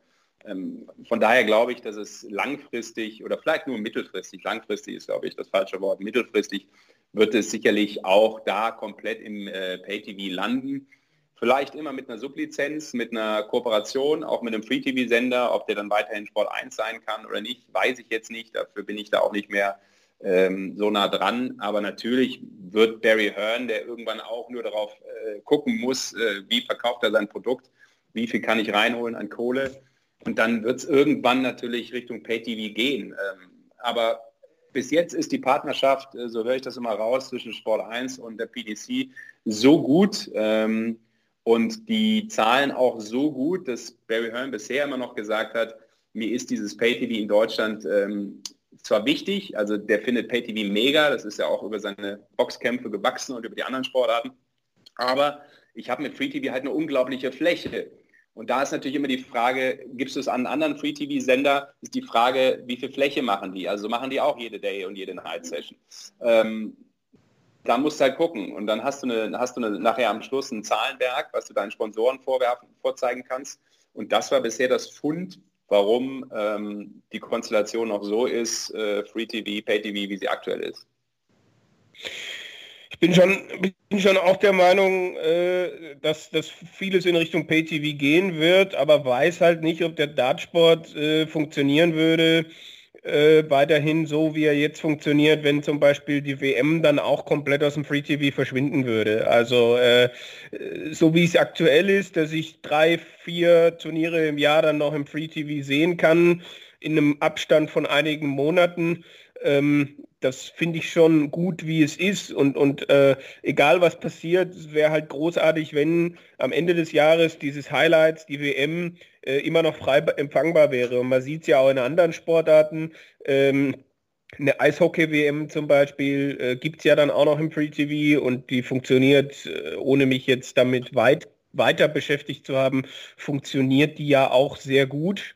Ähm, von daher glaube ich, dass es langfristig oder vielleicht nur mittelfristig, langfristig ist, glaube ich, das falsche Wort, mittelfristig wird es sicherlich auch da komplett im äh, Pay-TV landen Vielleicht immer mit einer Sublizenz, mit einer Kooperation, auch mit einem Free-TV-Sender. Ob der dann weiterhin Sport 1 sein kann oder nicht, weiß ich jetzt nicht. Dafür bin ich da auch nicht mehr ähm, so nah dran. Aber natürlich wird Barry Hearn, der irgendwann auch nur darauf äh, gucken muss, äh, wie verkauft er sein Produkt, wie viel kann ich reinholen an Kohle. Und dann wird es irgendwann natürlich Richtung Pay-TV gehen. Ähm, aber bis jetzt ist die Partnerschaft, äh, so höre ich das immer raus, zwischen Sport 1 und der PDC so gut. Ähm, und die Zahlen auch so gut, dass Barry Hearn bisher immer noch gesagt hat, mir ist dieses Pay-TV in Deutschland ähm, zwar wichtig, also der findet Pay-TV mega, das ist ja auch über seine Boxkämpfe gewachsen und über die anderen Sportarten, aber ich habe mit Free-TV halt eine unglaubliche Fläche. Und da ist natürlich immer die Frage, gibst du es an einen anderen Free-TV-Sender, ist die Frage, wie viel Fläche machen die? Also machen die auch jede Day und jede Night-Session. Ähm, da musst du halt gucken und dann hast du, eine, hast du eine, nachher am Schluss ein Zahlenwerk, was du deinen Sponsoren vorwerfen, vorzeigen kannst. Und das war bisher das Fund, warum ähm, die Konstellation noch so ist, äh, Free TV, Pay TV, wie sie aktuell ist. Ich bin schon, bin schon auch der Meinung, äh, dass, dass vieles in Richtung Pay TV gehen wird, aber weiß halt nicht, ob der Dartsport äh, funktionieren würde, äh, weiterhin so, wie er jetzt funktioniert, wenn zum Beispiel die WM dann auch komplett aus dem Free TV verschwinden würde. Also äh, so wie es aktuell ist, dass ich drei, vier Turniere im Jahr dann noch im Free TV sehen kann, in einem Abstand von einigen Monaten, ähm, das finde ich schon gut, wie es ist. Und, und äh, egal was passiert, es wäre halt großartig, wenn am Ende des Jahres dieses Highlights, die WM, äh, immer noch frei empfangbar wäre. Und man sieht es ja auch in anderen Sportarten. Ähm, eine Eishockey-WM zum Beispiel äh, gibt es ja dann auch noch im Free TV und die funktioniert, äh, ohne mich jetzt damit weit weiter beschäftigt zu haben, funktioniert die ja auch sehr gut.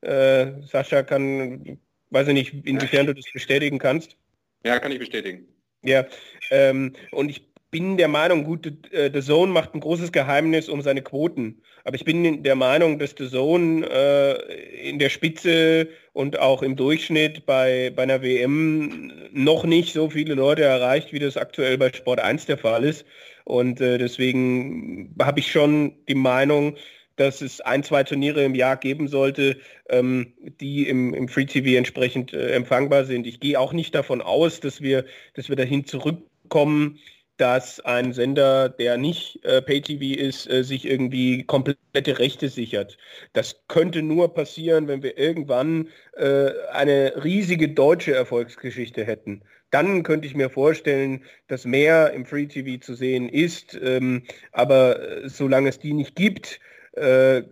Äh, Sascha kann Weiß ich nicht, inwiefern du das bestätigen kannst. Ja, kann ich bestätigen. Ja, ähm, und ich bin der Meinung, gut, äh, The Zone macht ein großes Geheimnis um seine Quoten. Aber ich bin der Meinung, dass The Zone äh, in der Spitze und auch im Durchschnitt bei, bei einer WM noch nicht so viele Leute erreicht, wie das aktuell bei Sport 1 der Fall ist. Und äh, deswegen habe ich schon die Meinung, dass es ein, zwei Turniere im Jahr geben sollte, ähm, die im, im Free TV entsprechend äh, empfangbar sind. Ich gehe auch nicht davon aus, dass wir, dass wir dahin zurückkommen, dass ein Sender, der nicht äh, Pay-TV ist, äh, sich irgendwie komplette Rechte sichert. Das könnte nur passieren, wenn wir irgendwann äh, eine riesige deutsche Erfolgsgeschichte hätten. Dann könnte ich mir vorstellen, dass mehr im Free-TV zu sehen ist. Ähm, aber äh, solange es die nicht gibt, äh,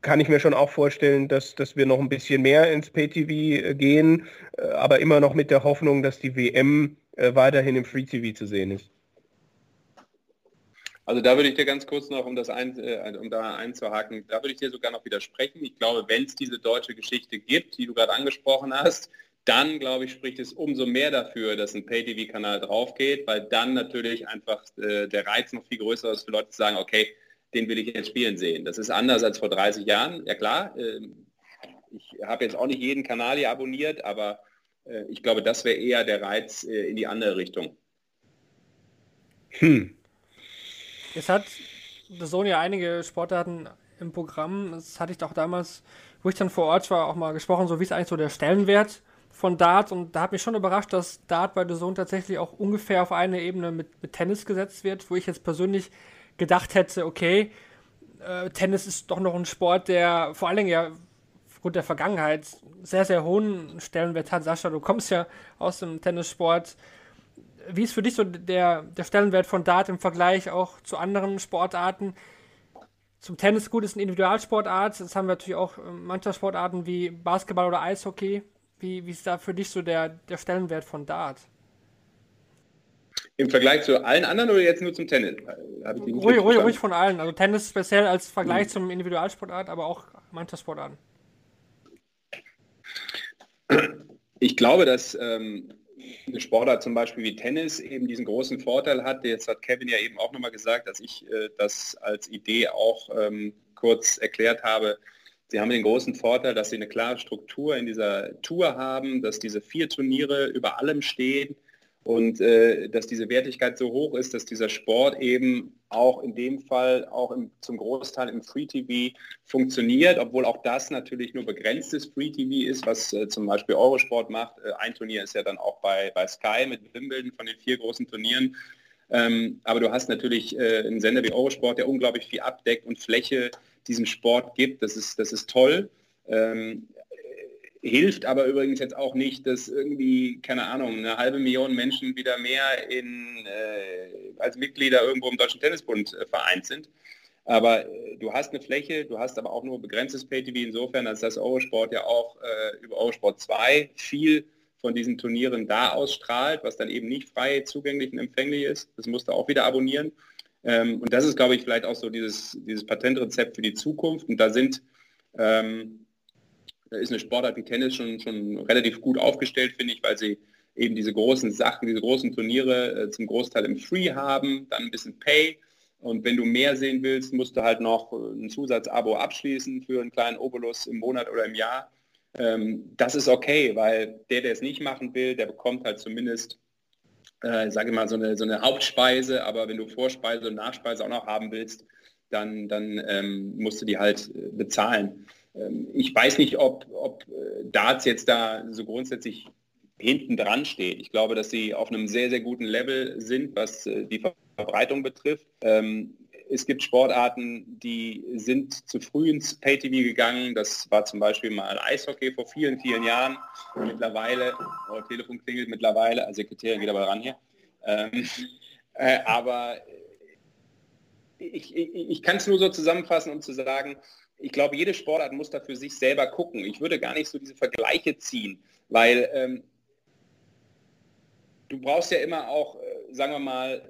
kann ich mir schon auch vorstellen, dass, dass wir noch ein bisschen mehr ins PTV äh, gehen, äh, aber immer noch mit der Hoffnung, dass die WM weiterhin im Free TV zu sehen ist. Also da würde ich dir ganz kurz noch, um das ein, um da einzuhaken, da würde ich dir sogar noch widersprechen. Ich glaube, wenn es diese deutsche Geschichte gibt, die du gerade angesprochen hast, dann glaube ich, spricht es umso mehr dafür, dass ein Pay-TV-Kanal drauf geht, weil dann natürlich einfach äh, der Reiz noch viel größer ist für Leute zu sagen, okay, den will ich jetzt spielen sehen. Das ist anders als vor 30 Jahren. Ja klar, ähm, ich habe jetzt auch nicht jeden Kanal hier abonniert, aber äh, ich glaube, das wäre eher der Reiz äh, in die andere Richtung. Hm. Es hat The Zone ja einige Sportarten im Programm. Das hatte ich auch damals, wo ich dann vor Ort war, auch mal gesprochen, so wie ist eigentlich so der Stellenwert von Dart. Und da hat mich schon überrascht, dass Dart bei The Zone tatsächlich auch ungefähr auf eine Ebene mit, mit Tennis gesetzt wird, wo ich jetzt persönlich gedacht hätte, okay, äh, Tennis ist doch noch ein Sport, der vor allen Dingen ja aufgrund der Vergangenheit sehr, sehr hohen Stellenwert hat. Sascha, du kommst ja aus dem Tennissport. Wie ist für dich so der, der Stellenwert von Dart im Vergleich auch zu anderen Sportarten? Zum Tennis gut ist eine Individualsportart. Das haben wir natürlich auch äh, mancher Sportarten wie Basketball oder Eishockey. Wie, wie ist da für dich so der, der Stellenwert von Dart? Im Vergleich zu allen anderen oder jetzt nur zum Tennis? Ruhig, ruhig, ruhig von allen. Also Tennis speziell als Vergleich mhm. zum Individualsportart, aber auch mancher Sportarten. Ich glaube, dass ähm, eine Sportart zum Beispiel wie Tennis eben diesen großen Vorteil hat. Jetzt hat Kevin ja eben auch nochmal gesagt, dass ich äh, das als Idee auch ähm, kurz erklärt habe. Sie haben den großen Vorteil, dass sie eine klare Struktur in dieser Tour haben, dass diese vier Turniere über allem stehen und äh, dass diese Wertigkeit so hoch ist, dass dieser Sport eben auch in dem Fall auch im, zum Großteil im Free TV funktioniert, obwohl auch das natürlich nur begrenztes Free TV ist, was äh, zum Beispiel Eurosport macht. Äh, ein Turnier ist ja dann auch bei, bei Sky mit Wimbledon von den vier großen Turnieren. Ähm, aber du hast natürlich äh, einen Sender wie Eurosport, der unglaublich viel abdeckt und Fläche diesem Sport gibt. Das ist, das ist toll. Ähm, Hilft aber übrigens jetzt auch nicht, dass irgendwie, keine Ahnung, eine halbe Million Menschen wieder mehr in, äh, als Mitglieder irgendwo im Deutschen Tennisbund äh, vereint sind. Aber äh, du hast eine Fläche, du hast aber auch nur begrenztes Pay-TV insofern, als das Eurosport ja auch äh, über Eurosport 2 viel von diesen Turnieren da ausstrahlt, was dann eben nicht frei zugänglich und empfänglich ist. Das musst du auch wieder abonnieren. Ähm, und das ist, glaube ich, vielleicht auch so dieses, dieses Patentrezept für die Zukunft. Und da sind ähm, ist eine Sportart wie Tennis schon, schon relativ gut aufgestellt, finde ich, weil sie eben diese großen Sachen, diese großen Turniere äh, zum Großteil im Free haben, dann ein bisschen Pay. Und wenn du mehr sehen willst, musst du halt noch ein Zusatzabo abschließen für einen kleinen Obolus im Monat oder im Jahr. Ähm, das ist okay, weil der, der es nicht machen will, der bekommt halt zumindest, äh, sage ich mal, so eine, so eine Hauptspeise. Aber wenn du Vorspeise und Nachspeise auch noch haben willst, dann, dann ähm, musst du die halt äh, bezahlen. Ähm, ich weiß nicht, ob, ob äh, Darts jetzt da so grundsätzlich hinten dran steht. Ich glaube, dass sie auf einem sehr, sehr guten Level sind, was äh, die Verbreitung betrifft. Ähm, es gibt Sportarten, die sind zu früh ins Pay-TV gegangen. Das war zum Beispiel mal Eishockey vor vielen, vielen Jahren. Mittlerweile, oh, Telefon klingelt mittlerweile, also Sekretärin geht aber ran hier. Ähm, äh, aber ich, ich, ich kann es nur so zusammenfassen, um zu sagen, ich glaube, jede Sportart muss da für sich selber gucken. Ich würde gar nicht so diese Vergleiche ziehen, weil ähm, du brauchst ja immer auch, äh, sagen wir mal,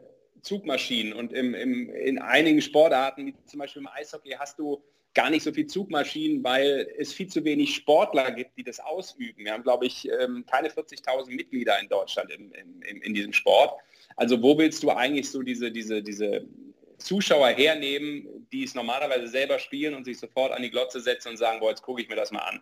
Zugmaschinen und im, im, in einigen Sportarten, wie zum Beispiel im Eishockey, hast du gar nicht so viel Zugmaschinen, weil es viel zu wenig Sportler gibt, die das ausüben. Wir haben, glaube ich, ähm, keine 40.000 Mitglieder in Deutschland im, in diesem Sport. Also wo willst du eigentlich so diese, diese, diese Zuschauer hernehmen, die es normalerweise selber spielen und sich sofort an die Glotze setzen und sagen, boah, jetzt gucke ich mir das mal an.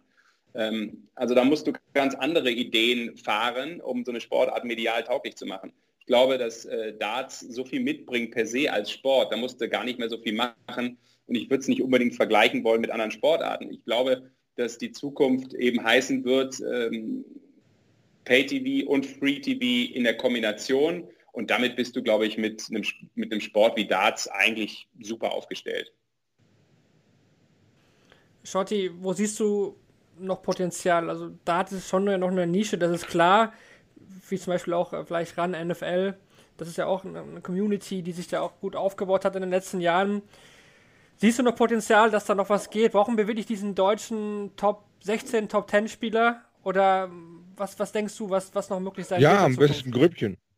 Ähm, also da musst du ganz andere Ideen fahren, um so eine Sportart medial tauglich zu machen. Ich glaube, dass äh, Darts so viel mitbringt per se als Sport, da musst du gar nicht mehr so viel machen. Und ich würde es nicht unbedingt vergleichen wollen mit anderen Sportarten. Ich glaube, dass die Zukunft eben heißen wird, ähm, Pay-TV und Free-TV in der Kombination und damit bist du, glaube ich, mit einem, mit einem Sport wie Darts eigentlich super aufgestellt. Shorty, wo siehst du noch Potenzial? Also Darts ist schon noch eine Nische, das ist klar. Wie zum Beispiel auch äh, vielleicht ran NFL. Das ist ja auch eine Community, die sich da auch gut aufgebaut hat in den letzten Jahren. Siehst du noch Potenzial, dass da noch was geht? Warum bewege ich diesen deutschen Top 16, Top 10 Spieler? Oder was, was denkst du, was, was noch möglich sein ja, wird? Ja, am besten Grüppchen.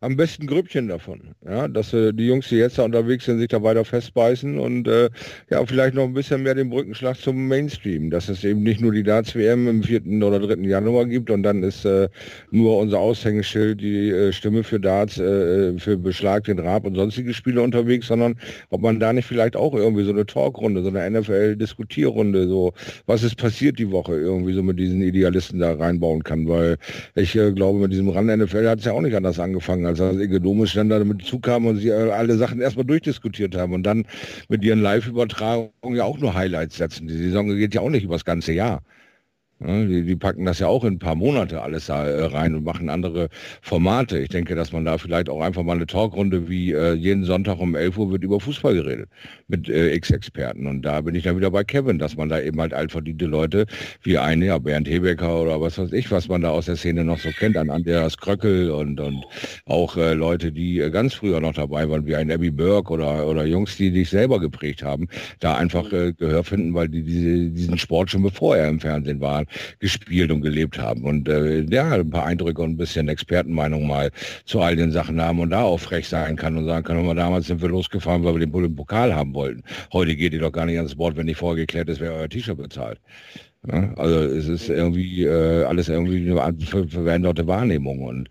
am besten Grüppchen davon. Ja, dass äh, die Jungs, die jetzt da unterwegs sind, sich da weiter festbeißen und äh, ja, vielleicht noch ein bisschen mehr den Brückenschlag zum Mainstream, dass es eben nicht nur die Darts-WM im 4. oder 3. Januar gibt und dann ist äh, nur unser Aushängeschild die äh, Stimme für Darts, äh, für Beschlag, den Rab und sonstige Spiele unterwegs, sondern ob man da nicht vielleicht auch irgendwie so eine Talkrunde, so eine NFL-Diskutierrunde, so was ist passiert die Woche irgendwie so mit diesen Idealisten da reinbauen kann, weil ich äh, glaube, mit diesem Rand-NFL hat es ja auch nicht anders angefangen als das Egedomisch dann da damit zukam und sie alle Sachen erstmal durchdiskutiert haben und dann mit ihren Live-Übertragungen ja auch nur Highlights setzen. Die Saison geht ja auch nicht über das ganze Jahr. Die, die, packen das ja auch in ein paar Monate alles da äh, rein und machen andere Formate. Ich denke, dass man da vielleicht auch einfach mal eine Talkrunde wie äh, jeden Sonntag um 11 Uhr wird über Fußball geredet mit äh, X-Experten. Und da bin ich dann wieder bei Kevin, dass man da eben halt altverdiente Leute wie eine, ja, Bernd Hebecker oder was weiß ich, was man da aus der Szene noch so kennt, an Andreas Kröckel und, und auch äh, Leute, die äh, ganz früher noch dabei waren, wie ein Abby Burke oder, oder Jungs, die dich selber geprägt haben, da einfach äh, Gehör finden, weil die diese, diesen Sport schon bevor er im Fernsehen waren, gespielt und gelebt haben. Und äh, ja, ein paar Eindrücke und ein bisschen Expertenmeinung mal zu all den Sachen haben und da auch frech sein kann und sagen kann, mal, damals sind wir losgefahren, weil wir den Pokal haben wollten. Heute geht ihr doch gar nicht ans Board, wenn nicht vorher geklärt ist, wer euer T-Shirt bezahlt. Ja, also es ist irgendwie äh, alles irgendwie eine veränderte Wahrnehmung und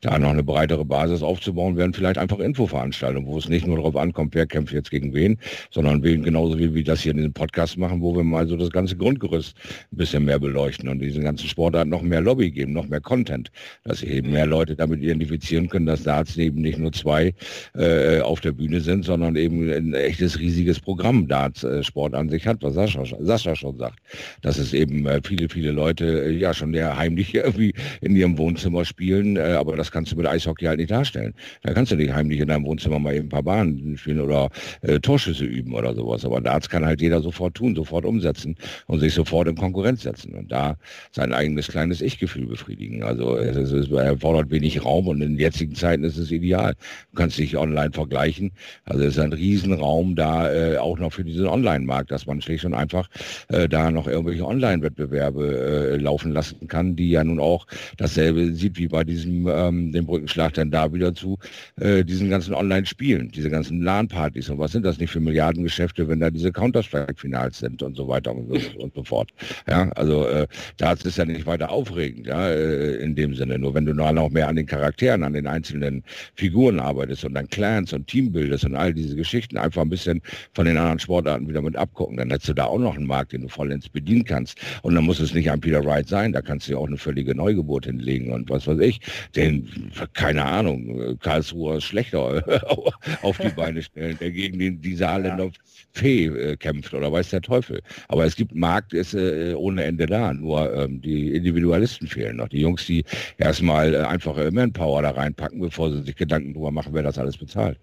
da noch eine breitere Basis aufzubauen, wären vielleicht einfach Infoveranstaltungen, wo es nicht nur darauf ankommt, wer kämpft jetzt gegen wen, sondern wen genauso wie wir das hier in diesem Podcast machen, wo wir mal so das ganze Grundgerüst ein bisschen mehr beleuchten und diesen ganzen Sportarten noch mehr Lobby geben, noch mehr Content, dass sich eben mehr Leute damit identifizieren können, dass Darts eben nicht nur zwei äh, auf der Bühne sind, sondern eben ein echtes riesiges Programm Darts äh, Sport an sich hat, was Sascha, Sascha schon sagt, dass es eben äh, viele, viele Leute äh, ja schon sehr heimlich irgendwie in ihrem Wohnzimmer spielen, äh, aber das kannst du mit Eishockey halt nicht darstellen. Da kannst du nicht heimlich in deinem Wohnzimmer mal eben ein paar Bahnen spielen oder äh, Torschüsse üben oder sowas. Aber Darts kann halt jeder sofort tun, sofort umsetzen und sich sofort in Konkurrenz setzen und da sein eigenes kleines Ich-Gefühl befriedigen. Also es, ist, es erfordert wenig Raum und in jetzigen Zeiten ist es ideal. Du kannst dich online vergleichen. Also es ist ein Riesenraum da äh, auch noch für diesen Online-Markt, dass man schlicht und einfach äh, da noch irgendwelche Online-Wettbewerbe äh, laufen lassen kann, die ja nun auch dasselbe sieht wie bei diesem ähm, dem Brückenschlag dann da wieder zu äh, diesen ganzen Online-Spielen, diese ganzen LAN-Partys und was sind das nicht für Milliardengeschäfte, wenn da diese Counter-Strike-Finals sind und so weiter und so, und so fort. Ja, also äh, da ist ja nicht weiter aufregend, ja, äh, in dem Sinne. Nur wenn du noch mehr an den Charakteren, an den einzelnen Figuren arbeitest und dann Clans und Teambildest und all diese Geschichten einfach ein bisschen von den anderen Sportarten wieder mit abgucken, dann hättest du da auch noch einen Markt, den du vollends bedienen kannst. Und dann muss es nicht ein Peter Wright sein, da kannst du ja auch eine völlige Neugeburt hinlegen und was weiß ich. Den, keine Ahnung, Karlsruher schlechter auf die Beine stellen, der gegen den, die Saarländer ja. Fee äh, kämpft oder weiß der Teufel. Aber es gibt Markt, ist äh, ohne Ende da. Nur ähm, die Individualisten fehlen noch. Die Jungs, die erstmal äh, einfach äh, Manpower da reinpacken, bevor sie sich Gedanken darüber machen, wer das alles bezahlt.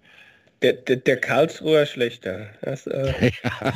Der, der, der Karlsruher schlechter. Das, äh, ja.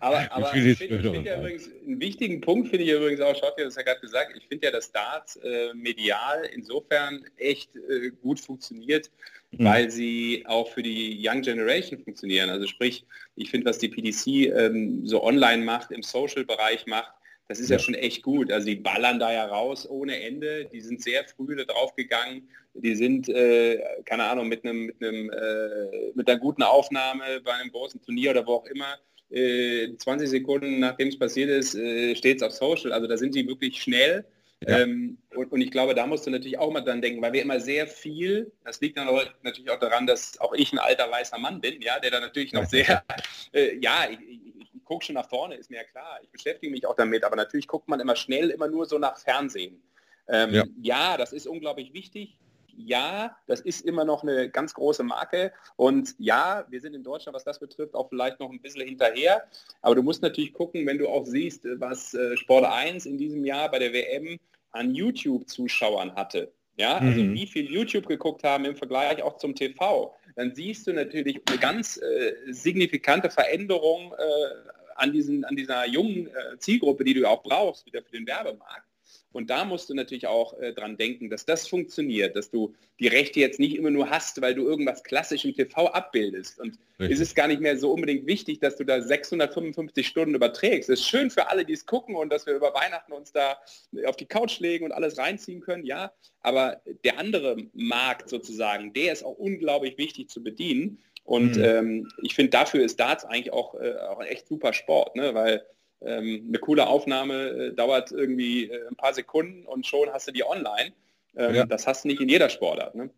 aber aber ich finde find ja übrigens, einen wichtigen Punkt finde ich übrigens auch, schaut ihr das ja gerade gesagt, ich finde ja, dass Darts äh, medial insofern echt äh, gut funktioniert, mhm. weil sie auch für die Young Generation funktionieren. Also sprich, ich finde, was die PDC ähm, so online macht, im Social-Bereich macht, das ist ja. ja. schon echt gut. Also die ballern da ja raus ohne Ende. Die sind sehr früh da drauf gegangen. Die sind, äh, keine Ahnung, mit einem, mit einem, äh, mit einer guten Aufnahme bei einem großen Turnier oder wo auch immer. Äh, 20 Sekunden nachdem es passiert ist, äh, steht es auf Social. Also da sind die wirklich schnell. Ja. Ähm, und, und, ich glaube, da musst du natürlich auch mal dran denken, weil wir immer sehr viel, das liegt dann natürlich auch daran, dass auch ich ein alter weißer Mann bin, ja, der da natürlich noch sehr, äh, ja, ich, ich gucke schon nach vorne, ist mir ja klar. Ich beschäftige mich auch damit, aber natürlich guckt man immer schnell immer nur so nach Fernsehen. Ähm, ja. ja, das ist unglaublich wichtig. Ja, das ist immer noch eine ganz große Marke. Und ja, wir sind in Deutschland, was das betrifft, auch vielleicht noch ein bisschen hinterher. Aber du musst natürlich gucken, wenn du auch siehst, was äh, Sport 1 in diesem Jahr bei der WM an YouTube-Zuschauern hatte. Ja, also mhm. wie viel YouTube geguckt haben im Vergleich auch zum TV dann siehst du natürlich eine ganz äh, signifikante Veränderung äh, an, diesen, an dieser jungen äh, Zielgruppe, die du auch brauchst, wieder für den Werbemarkt. Und da musst du natürlich auch äh, dran denken, dass das funktioniert, dass du die Rechte jetzt nicht immer nur hast, weil du irgendwas klassisch im TV abbildest. Und Richtig. ist es gar nicht mehr so unbedingt wichtig, dass du da 655 Stunden überträgst. Es ist schön für alle, die es gucken und dass wir über Weihnachten uns da auf die Couch legen und alles reinziehen können, ja. Aber der andere Markt sozusagen, der ist auch unglaublich wichtig zu bedienen. Und mhm. ähm, ich finde, dafür ist Darts eigentlich auch, äh, auch ein echt super Sport, ne? weil ähm, eine coole Aufnahme äh, dauert irgendwie äh, ein paar Sekunden und schon hast du die online. Ähm, ja. Das hast du nicht in jeder Sportart. Ne?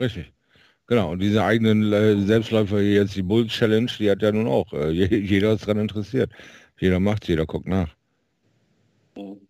Richtig. Genau, und diese eigenen äh, Selbstläufer hier jetzt, die Bull Challenge, die hat ja nun auch, äh, jeder ist daran interessiert. Jeder macht jeder guckt nach. Mhm.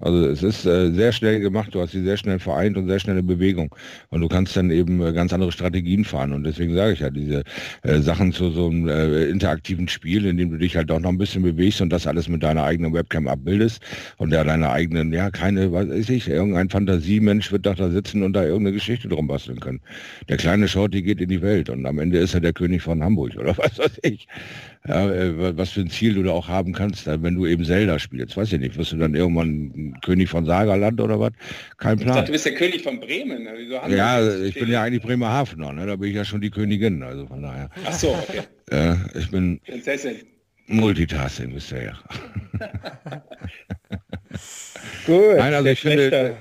Also es ist äh, sehr schnell gemacht, du hast sie sehr schnell vereint und sehr schnelle Bewegung. Und du kannst dann eben äh, ganz andere Strategien fahren. Und deswegen sage ich ja, diese äh, Sachen zu so einem äh, interaktiven Spiel, in dem du dich halt auch noch ein bisschen bewegst und das alles mit deiner eigenen Webcam abbildest und der deine eigenen, ja, keine, was weiß ich, irgendein Fantasiemensch wird doch da sitzen und da irgendeine Geschichte drum basteln können. Der kleine Shorty geht in die Welt und am Ende ist er der König von Hamburg oder was weiß ich ja, äh, was für ein Ziel du da auch haben kannst, wenn du eben Zelda spielst. Weiß ich nicht, wirst du dann irgendwann König von Sagerland oder was? Kein Plan. Ich dachte, du bist der König von Bremen. ja, ich bin ja eigentlich Bremerhavener, ne? da bin ich ja schon die Königin, also von daher. Ach so, okay. Ja, ich bin Prinzessin. Multitasking bist du ja. Gut. Nein, also ich finde,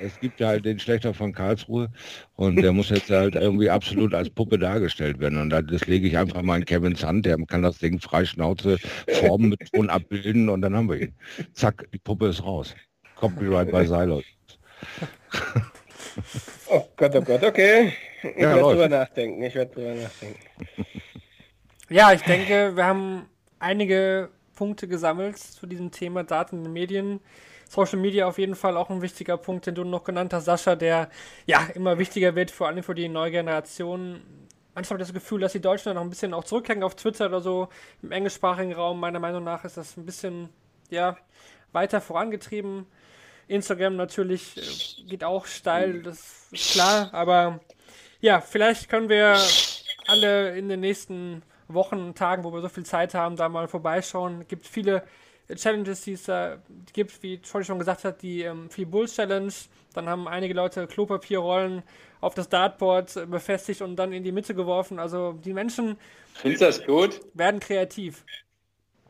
es gibt ja halt den Schlechter von Karlsruhe und der muss jetzt halt irgendwie absolut als Puppe dargestellt werden. Und das lege ich einfach mal in Kevins Hand, der kann das Ding frei Schnauze formen mit Ton abbilden und dann haben wir ihn. Zack, die Puppe ist raus. Copyright bei Silo. Oh Gott, oh Gott, okay. Ich Ja, werde drüber nachdenken. Ich werde drüber nachdenken. Ja, ich denke, wir haben einige Punkte gesammelt zu diesem Thema Daten in den Medien. Social Media auf jeden Fall auch ein wichtiger Punkt, den du noch genannt hast, Sascha, der ja immer wichtiger wird, vor allem für die neue Generation. Manchmal habe ich das Gefühl, dass die Deutschen da noch ein bisschen auch zurückhängen auf Twitter oder so. Im englischsprachigen Raum, meiner Meinung nach, ist das ein bisschen, ja, weiter vorangetrieben. Instagram natürlich äh, geht auch steil, das ist klar, aber ja, vielleicht können wir alle in den nächsten Wochen, Tagen, wo wir so viel Zeit haben, da mal vorbeischauen. Es gibt viele Challenges, die es da gibt, wie Troy schon gesagt hat, die ähm, Free Bulls Challenge. Dann haben einige Leute Klopapierrollen auf das Dartboard befestigt und dann in die Mitte geworfen. Also die Menschen Findest das gut? werden kreativ.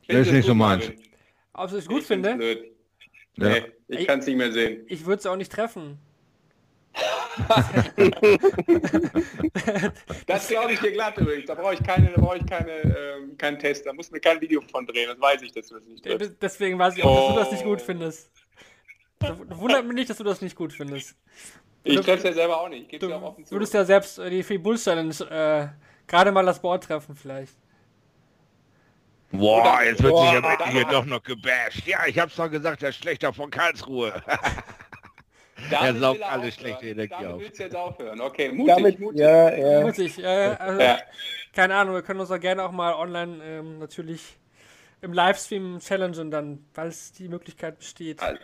Findest ist nicht so gut, meins. Ob ich es gut finde, Blöd. Ja. Nee, ich kann es nicht mehr sehen. ich würde es auch nicht treffen. Das glaube ich dir glatt übrigens. Da brauche ich keine, da brauche ich keine, ähm, keinen Test. Da muss mir kein Video von drehen. Das weiß ich, dass du das nicht des- Deswegen weiß ich auch, dass du das nicht Oh. gut findest. Das Wundert mich nicht, dass du das nicht gut findest. Ich treffe es ja selber auch nicht. Ich gebe Du es ja auch offen zu. würdest ja selbst äh, die Free Bulls Challenge äh, gerade mal das Board treffen vielleicht. Boah, jetzt wird Boah, sich aber da- hier doch noch gebasht. Ja, ich hab's doch gesagt, der Schlechter von Karlsruhe. Damit er saugt alle aufhören. schlechte Energie Damit auf. willst du jetzt aufhören. Okay, mutig, Damit, mutig. ja, ja. Ich, äh, also, Ja. keine Ahnung, wir können uns auch gerne auch mal online ähm, natürlich im Livestream challengen dann, falls die Möglichkeit besteht. Also-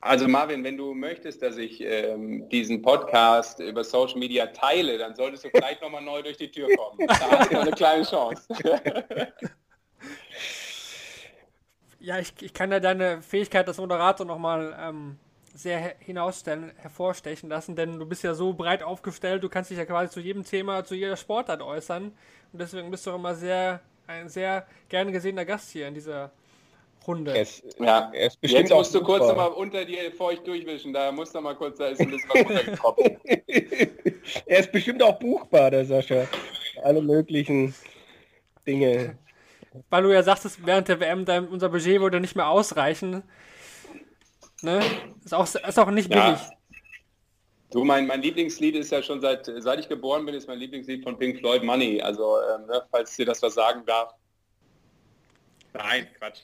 Also Marvin, wenn du möchtest, dass ich ähm, diesen Podcast über Social Media teile, dann solltest du vielleicht nochmal neu durch die Tür kommen. Da hast du noch eine kleine Chance. Ja, ich, ich kann ja deine Fähigkeit als Moderator nochmal ähm, sehr hinausstellen, hervorstechen lassen, denn du bist ja so breit aufgestellt, du kannst dich ja quasi zu jedem Thema, zu jeder Sportart äußern. Und deswegen bist du auch immer sehr, ein sehr gerne gesehener Gast hier in dieser Runde. Er ist, Ja, er ist bestimmt jetzt musst du auch kurz nochmal unter dir feucht durchwischen. Da musst du mal kurz, da ist ein bisschen was runtergetropft. er ist bestimmt auch buchbar, der Sascha. Alle möglichen Dinge. Weil du ja sagtest, während der WM dein, unser Budget würde nicht mehr ausreichen. Ne? Ist auch, ist auch nicht billig. Ja. Du, mein, mein Lieblingslied ist ja schon seit, seit ich geboren bin, ist mein Lieblingslied von Pink Floyd Money. Also, ähm, ne, falls dir das was sagen darf. Nein, Quatsch.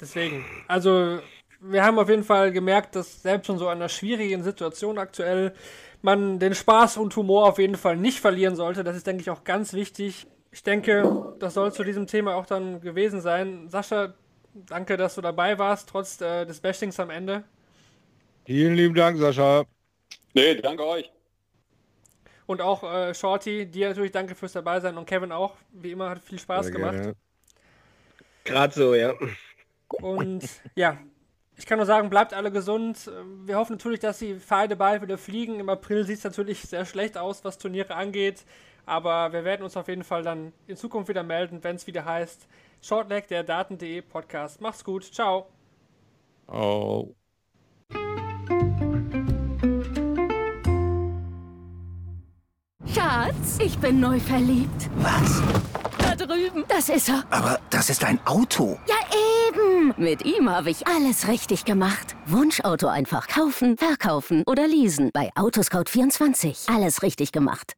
Deswegen. Also, wir haben auf jeden Fall gemerkt, dass selbst in so einer schwierigen Situation aktuell man den Spaß und Humor auf jeden Fall nicht verlieren sollte. Das ist, denke ich, auch ganz wichtig. Ich denke, das soll zu diesem Thema auch dann gewesen sein. Sascha, danke, dass du dabei warst, trotz äh, des Bashings am Ende. Vielen lieben Dank, Sascha. Nee, danke euch. Und auch äh, Shorty, dir natürlich danke fürs Dabeisein und Kevin auch. Wie immer hat viel Spaß Sehr gemacht. gerne. Gerade so, ja. Und ja, ich kann nur sagen, bleibt alle gesund. Wir hoffen natürlich, dass die Pfeile bald wieder fliegen. Im April sieht es natürlich sehr schlecht aus, was Turniere angeht. Aber wir werden uns auf jeden Fall dann in Zukunft wieder melden, wenn es wieder heißt Shortleg, der Daten.de Podcast. Macht's gut. Ciao. Oh. Schatz, ich bin neu verliebt. Was? Da drüben. Das ist er. Aber das ist ein Auto. Ja, eben. Mit ihm habe ich alles richtig gemacht. Wunschauto einfach kaufen, verkaufen oder leasen. Bei Autoscout24. Alles richtig gemacht.